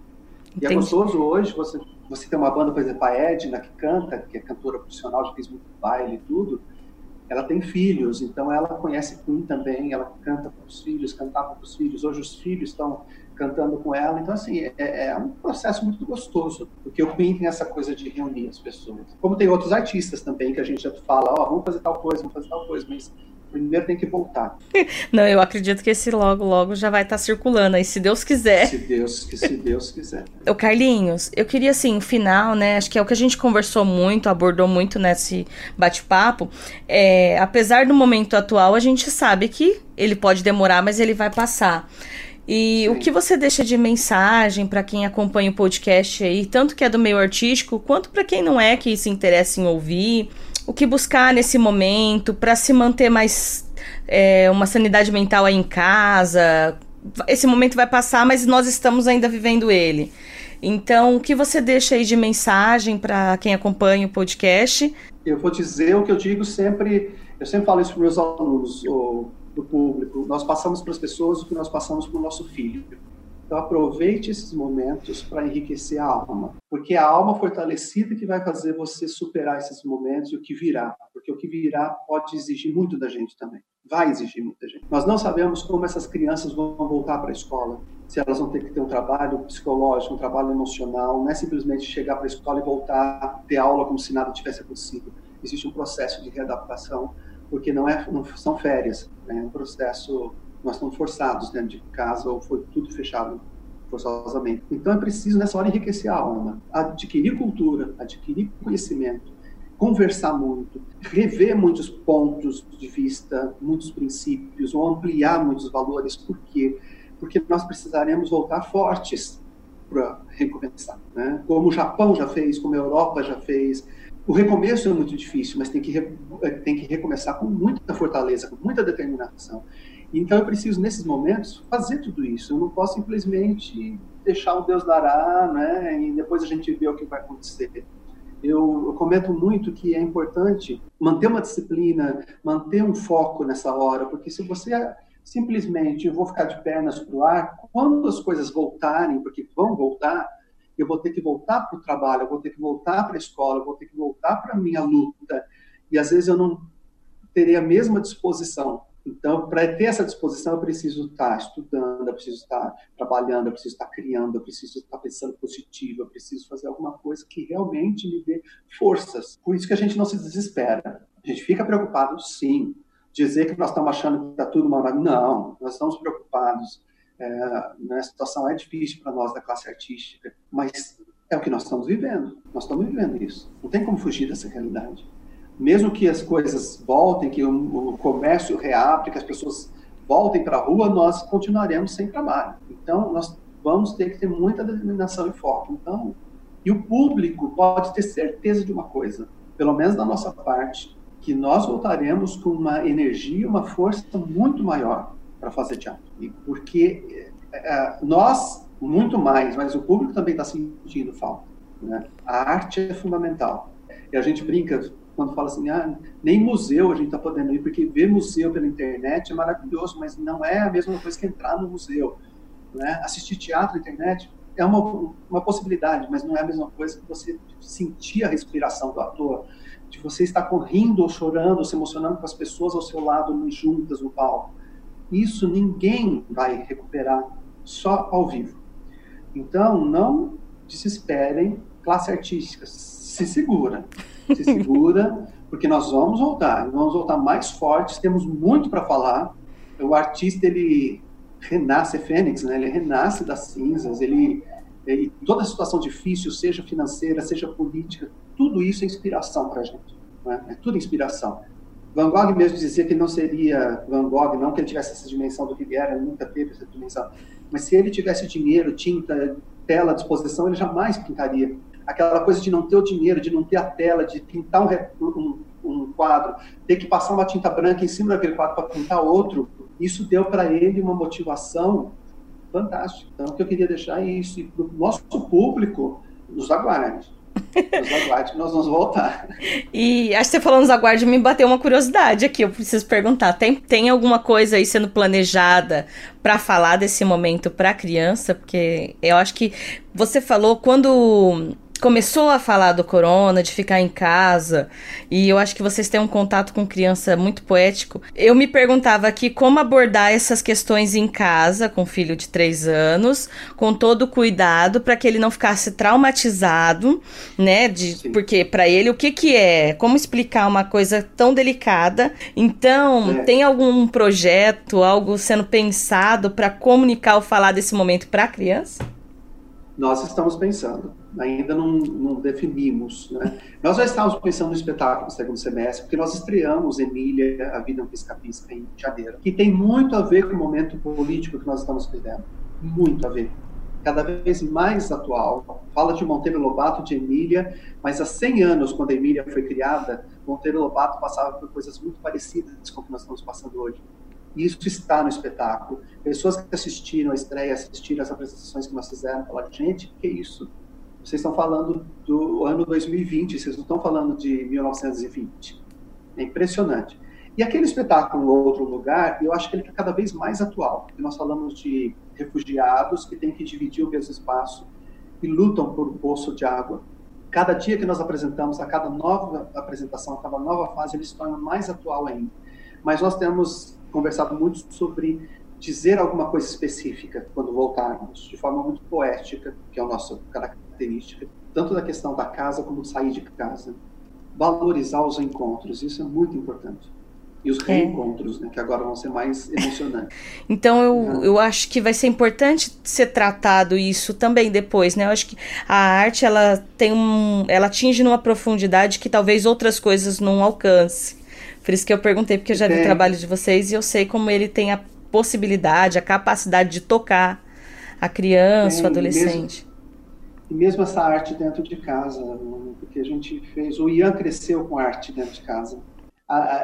S6: Entendi. E é gostoso hoje você, você tem uma banda, por exemplo, a Edna, que canta, que é cantora profissional, já fez muito baile e tudo. Ela tem filhos, então ela conhece Queen também, ela canta para os filhos, cantava para os filhos. Hoje os filhos estão cantando com ela. Então, assim, é, é, um processo muito gostoso, porque o Queen tem essa coisa de reunir as pessoas. Como tem outros artistas também, que a gente já fala, ó, oh, vamos fazer tal coisa, vamos fazer tal coisa, mas primeiro tem que voltar. [LAUGHS]
S7: Não, eu acredito que esse logo, logo já vai estar tá circulando aí, se Deus quiser.
S6: Se Deus, se Deus quiser.
S7: O Carlinhos, eu queria assim, o final, né? Acho que é o que a gente conversou muito, abordou muito nesse bate-papo. É, apesar do momento atual, a gente sabe que ele pode demorar, mas ele vai passar. E Sim. o que você deixa de mensagem para quem acompanha o podcast aí, tanto que é do meio artístico, quanto para quem não é, que se interessa em ouvir? O que buscar nesse momento para se manter mais é, uma sanidade mental aí em casa. Esse momento vai passar, mas nós estamos ainda vivendo ele. Então, o que você deixa aí de mensagem para quem acompanha o podcast?
S6: Eu vou dizer o que eu digo sempre, eu sempre falo isso para os meus alunos, para o público. Nós passamos para as pessoas o que nós passamos para o nosso filho. Então aproveite esses momentos para enriquecer a alma, porque é a alma fortalecida que vai fazer você superar esses momentos e o que virá, porque o que virá pode exigir muito da gente também. Vai exigir muita gente. Nós não sabemos como essas crianças vão voltar para a escola, se elas vão ter que ter um trabalho psicológico, um trabalho emocional, não é simplesmente chegar para a escola e voltar ter aula como se nada tivesse acontecido. Existe um processo de readaptação, porque não, é, não são férias, é um processo nós estamos forçados dentro de casa ou foi tudo fechado forçosamente. Então é preciso nessa hora enriquecer a alma, adquirir cultura, adquirir conhecimento, conversar muito, rever muitos pontos de vista, muitos princípios, ou ampliar muitos valores. Por quê? Porque nós precisaremos voltar fortes para recomeçar, né? Como o Japão já fez, como a Europa já fez. O recomeço é muito difícil, mas tem que, tem que recomeçar com muita fortaleza, com muita determinação. Então eu preciso, nesses momentos, fazer tudo isso. Eu não posso simplesmente deixar o Deus dará, né? E depois a gente vê o que vai acontecer. Eu, eu, comento muito que é importante manter uma disciplina, manter um foco nessa hora, porque se você simplesmente eu vou ficar de pernas para o ar, quando as coisas voltarem, porque vão voltar, eu vou ter que voltar para o trabalho, eu vou ter que voltar para a escola, eu vou ter que voltar para a minha luta, e às vezes eu não terei a mesma disposição então, para ter essa disposição, eu preciso estar estudando, eu preciso estar trabalhando, eu preciso estar criando, eu preciso estar pensando positivo, eu preciso fazer alguma coisa que realmente me dê forças. Por isso que a gente não se desespera. A gente fica preocupado, sim. Dizer que nós estamos achando que está tudo maravilhoso. Não, nós estamos preocupados. É, né, a situação é difícil para nós da classe artística, mas é o que nós estamos vivendo. Nós estamos vivendo isso. Não tem como fugir dessa realidade mesmo que as coisas voltem, que o, comércio reabra, que as pessoas voltem para a rua, nós continuaremos sem trabalho. Então, nós vamos ter que ter muita determinação e foco. Então, e o público pode ter certeza de uma coisa, pelo menos da nossa parte, que nós voltaremos com uma energia, uma força muito maior para fazer teatro. E porque é, nós, muito mais, mas o público também está sentindo falta. Né? A arte é fundamental. E a gente brinca, quando fala assim, ah, nem museu a gente está podendo ir, porque ver museu pela internet é maravilhoso, mas não é a mesma coisa que entrar no museu. Né? Assistir teatro na internet é uma, uma possibilidade, mas não é a mesma coisa que você sentir a respiração do ator, de você estar correndo ou chorando, ou se emocionando com as pessoas ao seu lado, juntas no palco. Isso ninguém vai recuperar só ao vivo. Então, não desesperem, classe artística, se segura se segura, porque nós vamos voltar, vamos voltar mais fortes, temos muito para falar. O artista, ele renasce, é fênix, né? ele renasce das cinzas, ele, ele toda situação difícil, seja financeira, seja política, tudo isso é inspiração para a gente, né? é tudo inspiração. Van Gogh mesmo dizia que não seria Van Gogh, não que ele tivesse essa dimensão do que ele era, ele nunca teve essa dimensão, mas se ele tivesse dinheiro, tinta, tela à disposição, ele jamais pintaria aquela coisa de não ter o dinheiro, de não ter a tela, de pintar um, um, um quadro, ter que passar uma tinta branca em cima daquele quadro para pintar outro, isso deu para ele uma motivação fantástica. Então, o que eu queria deixar é isso. E para o nosso público, nos aguarde. Nos aguarde nós vamos voltar.
S7: E acho que você falou nos aguarde, me bateu uma curiosidade aqui. Eu preciso perguntar: tem, tem alguma coisa aí sendo planejada para falar desse momento para a criança? Porque eu acho que você falou quando começou a falar do corona, de ficar em casa, e eu acho que vocês têm um contato com criança muito poético. Eu me perguntava aqui como abordar essas questões em casa, com um filho de três anos, com todo o cuidado para que ele não ficasse traumatizado, né? De, porque para ele o que que é? Como explicar uma coisa tão delicada? Então, é. tem algum projeto, algo sendo pensado para comunicar ou falar desse momento para a criança?
S6: Nós estamos pensando ainda não, não definimos. Né? Nós já estávamos pensando no espetáculo no segundo semestre, porque nós estreamos Emília, A Vida é um Pisca-Pisca, em janeiro, que tem muito a ver com o momento político que nós estamos vivendo. Muito a ver. Cada vez mais atual. Fala de Monteiro Lobato, de Emília, mas há 100 anos, quando a Emília foi criada, Monteiro Lobato passava por coisas muito parecidas com o que nós estamos passando hoje. Isso está no espetáculo. Pessoas que assistiram a estreia, assistiram as apresentações que nós fizemos, falaram, gente, que isso? Vocês estão falando do ano 2020, vocês não estão falando de 1920. É impressionante. E aquele espetáculo, Outro Lugar, eu acho que ele está cada vez mais atual, nós falamos de refugiados que têm que dividir o mesmo espaço e lutam por um poço de água. Cada dia que nós apresentamos, a cada nova apresentação, a cada nova fase, ele se torna mais atual ainda. Mas nós temos conversado muito sobre dizer alguma coisa específica quando voltarmos, de forma muito poética, que é a nossa característica, tanto da questão da casa como sair de casa. Valorizar os encontros, isso é muito importante e os é. reencontros, né, que agora vão ser mais emocionantes. [LAUGHS]
S7: então eu, uhum. eu acho que vai ser importante ser tratado isso também depois, né? Eu acho que a arte ela tem um, ela atinge numa profundidade que talvez outras coisas não alcance. Por isso que eu perguntei porque eu já vi o trabalho de vocês e eu sei como ele tem a possibilidade, a capacidade de tocar a criança, tem, o adolescente.
S6: E mesmo, e mesmo essa arte dentro de casa, porque a gente fez, o Ian cresceu com arte dentro de casa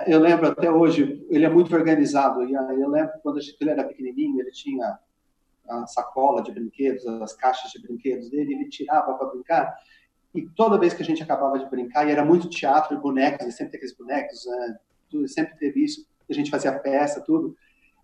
S6: eu lembro até hoje, ele é muito organizado. E eu lembro quando ele era pequenininho, ele tinha a sacola de brinquedos, as caixas de brinquedos dele, ele tirava para brincar. E toda vez que a gente acabava de brincar, e era muito teatro e bonecos, sempre teve aqueles bonecos, né, sempre teve isso, a gente fazia peça, tudo.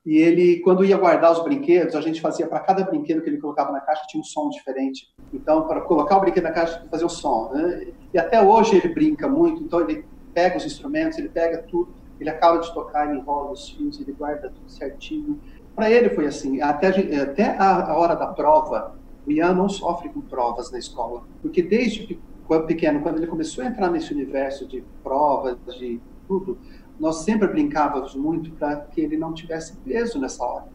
S6: E ele, quando ia guardar os brinquedos, a gente fazia para cada brinquedo que ele colocava na caixa tinha um som diferente. Então, para colocar o brinquedo na caixa, fazia o som. Né? E até hoje ele brinca muito, então ele pega os instrumentos, ele pega tudo, ele acaba de tocar, ele enrola os fios, ele guarda tudo certinho. Para ele foi assim, até, até a, hora da prova, o Ian não sofre com provas na escola, porque desde pequeno, quando ele começou a entrar nesse universo de provas, de tudo, nós sempre brincávamos muito para que ele não tivesse peso nessa hora.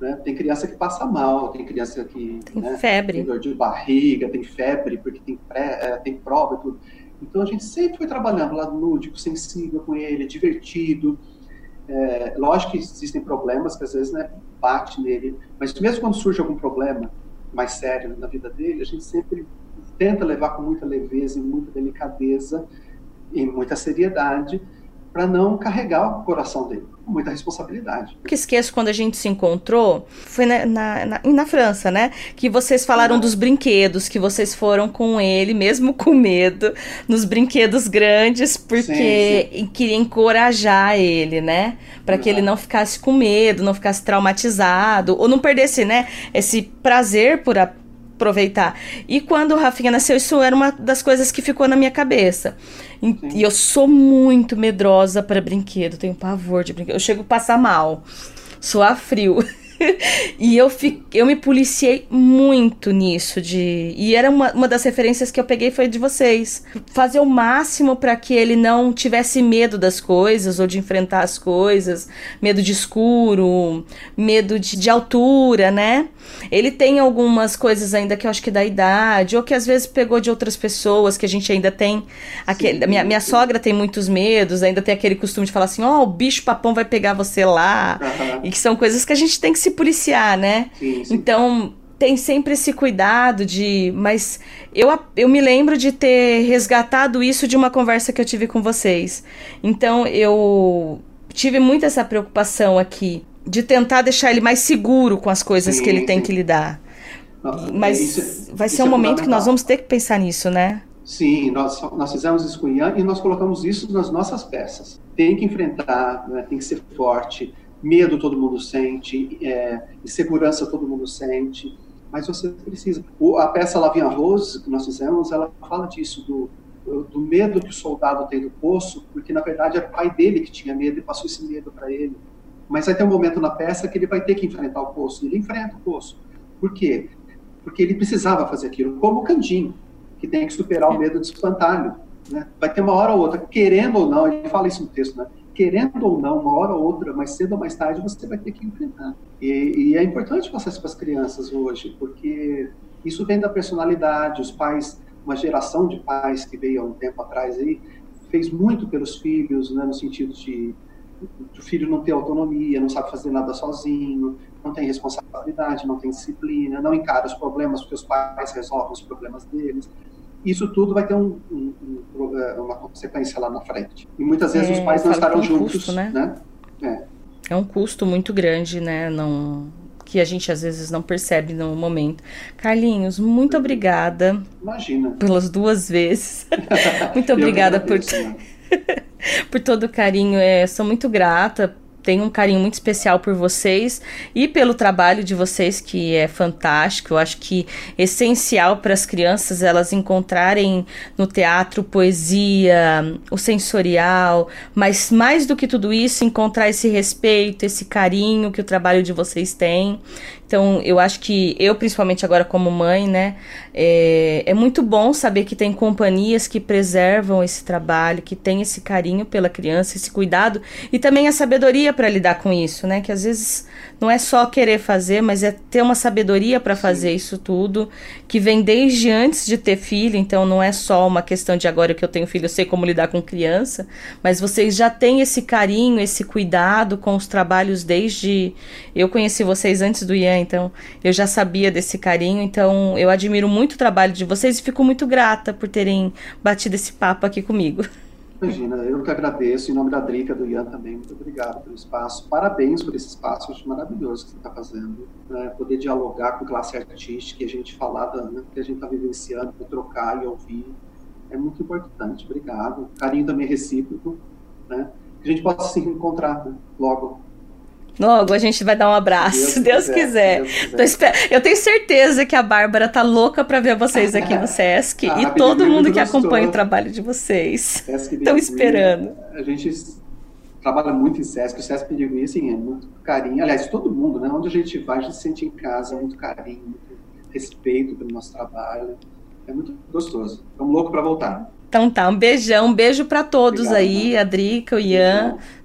S6: Né? Tem criança que passa mal, tem criança que
S7: tem né, febre,
S6: tem dor de barriga, tem febre porque tem, pré, é, tem prova e tudo. Então a gente sempre foi trabalhando lado lúdico, sensível com ele, divertido. É, lógico que existem problemas que às vezes né, bate nele, mas mesmo quando surge algum problema mais sério na vida dele, a gente sempre tenta levar com muita leveza e muita delicadeza e muita seriedade para não carregar o coração dele muita responsabilidade.
S7: O que esqueço quando a gente se encontrou foi na, na, na, na França, né? Que vocês falaram dos brinquedos, que vocês foram com ele, mesmo com medo, nos brinquedos grandes, porque sim, sim. queria encorajar ele, né? Para que ele não ficasse com medo, não ficasse traumatizado, ou não perdesse, né? Esse prazer por, a, aproveitar. E quando o Rafinha nasceu, isso era uma das coisas que ficou na minha cabeça. E, e eu sou muito medrosa para brinquedo, tenho pavor de brinquedo. Eu chego a passar mal, suar frio. [LAUGHS] [LAUGHS] e eu, fi, eu me policiei muito nisso de e era uma, uma das referências que eu peguei foi de vocês. Fazer o máximo para que ele não tivesse medo das coisas ou de enfrentar as coisas medo de escuro medo de, de altura né? Ele tem algumas coisas ainda que eu acho que da idade ou que às vezes pegou de outras pessoas que a gente ainda tem aquele, minha, minha sogra tem muitos medos ainda tem aquele costume de falar assim ó oh, o bicho papão vai pegar você lá. Uhum. e que são coisas que a gente tem que se policiar, né? Sim, sim. Então tem sempre esse cuidado de. Mas eu, eu me lembro de ter resgatado isso de uma conversa que eu tive com vocês. Então eu tive muito essa preocupação aqui de tentar deixar ele mais seguro com as coisas sim, que ele tem que lidar. Mas isso, vai ser um é momento que nós vamos ter que pensar nisso, né?
S6: Sim, nós, nós fizemos isso com o Ian e nós colocamos isso nas nossas peças. Tem que enfrentar, né, tem que ser forte, medo todo mundo sente, é, insegurança todo mundo sente, mas você precisa. O, a peça Lavinha Rose, que nós fizemos, ela fala disso, do, do medo que o soldado tem do poço, porque na verdade era o pai dele que tinha medo e passou esse medo para ele. Mas vai ter um momento na peça que ele vai ter que enfrentar o poço, e ele enfrenta o poço. Por quê? Porque ele precisava fazer aquilo, como o Candinho, que tem que superar o medo de espantalho. Né? Vai ter uma hora ou outra, querendo ou não, ele fala isso no texto, né? Querendo ou não, uma hora ou outra, mais cedo ou mais tarde, você vai ter que enfrentar. E, e é importante passar isso para as crianças hoje, porque isso vem da personalidade. Os pais, uma geração de pais que veio há um tempo atrás aí, fez muito pelos filhos, né, no sentido de o filho não ter autonomia, não sabe fazer nada sozinho, não tem responsabilidade, não tem disciplina, não encara os problemas porque os pais resolvem os problemas deles isso tudo vai ter um, um, é, uma consequência lá na frente. E muitas vezes é, os pais não estarão um juntos, custo, né? né?
S7: É. é um custo muito grande, né? Não que a gente às vezes não percebe no momento. Carlinhos, muito obrigada.
S6: Imagina.
S7: Pelas duas vezes. [LAUGHS] muito obrigada por [LAUGHS] por todo o carinho. É, sou muito grata tenho um carinho muito especial por vocês e pelo trabalho de vocês que é fantástico. Eu acho que essencial para as crianças elas encontrarem no teatro poesia, o sensorial, mas mais do que tudo isso, encontrar esse respeito, esse carinho que o trabalho de vocês tem. Então, eu acho que eu, principalmente agora como mãe, né, é, é muito bom saber que tem companhias que preservam esse trabalho, que tem esse carinho pela criança, esse cuidado e também a sabedoria para lidar com isso, né? Que às vezes não é só querer fazer, mas é ter uma sabedoria para fazer isso tudo, que vem desde antes de ter filho, então não é só uma questão de agora que eu tenho filho, eu sei como lidar com criança, mas vocês já têm esse carinho, esse cuidado com os trabalhos desde eu conheci vocês antes do Ian, então eu já sabia desse carinho, então eu admiro muito o trabalho de vocês e fico muito grata por terem batido esse papo aqui comigo.
S6: Imagina, eu que agradeço, em nome da Drica, do Ian também, muito obrigado pelo espaço. Parabéns por esse espaço, acho maravilhoso que você está fazendo. Né? Poder dialogar com classe artística e a gente falar da, né, que a gente está vivenciando, trocar e ouvir, é muito importante. Obrigado. Carinho também recíproco, né? Que a gente possa se encontrar né? logo.
S7: Logo a gente vai dar um abraço, Deus, [LAUGHS] Deus quiser. quiser. Deus quiser. Eu tenho certeza que a Bárbara tá louca para ver vocês aqui no Sesc ah, e todo mundo que gostou. acompanha o trabalho de vocês. Estão esperando.
S6: A gente trabalha muito em Sesc, o Sesc Piriguí, assim, é muito carinho. Aliás, todo mundo, né? Onde a gente vai, a gente se sente em casa, muito carinho, muito respeito pelo nosso trabalho. É muito gostoso. Estamos loucos para voltar.
S7: Então tá, um beijão, um beijo para todos Obrigado, aí, né? a Drica, o Ian. Beijão.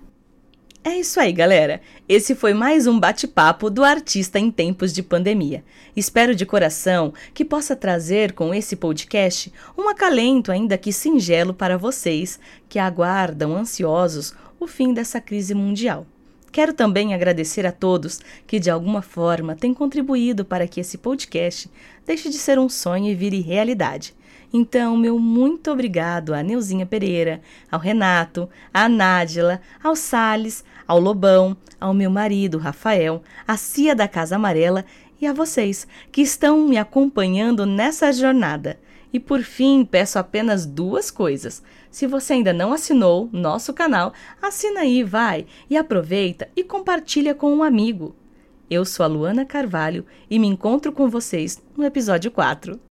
S7: É isso aí, galera. Esse foi mais um bate-papo do artista em tempos de pandemia. Espero de coração que possa trazer com esse podcast um acalento, ainda que singelo, para vocês que aguardam ansiosos o fim dessa crise mundial. Quero também agradecer a todos que de alguma forma têm contribuído para que esse podcast deixe de ser um sonho e vire realidade. Então, meu muito obrigado a Neuzinha Pereira, ao Renato, à Nádila, ao Sales, ao Lobão, ao meu marido Rafael, à Cia da Casa Amarela e a vocês que estão me acompanhando nessa jornada. E por fim, peço apenas duas coisas. Se você ainda não assinou nosso canal, assina aí, vai, e aproveita e compartilha com um amigo. Eu sou a Luana Carvalho e me encontro com vocês no episódio 4.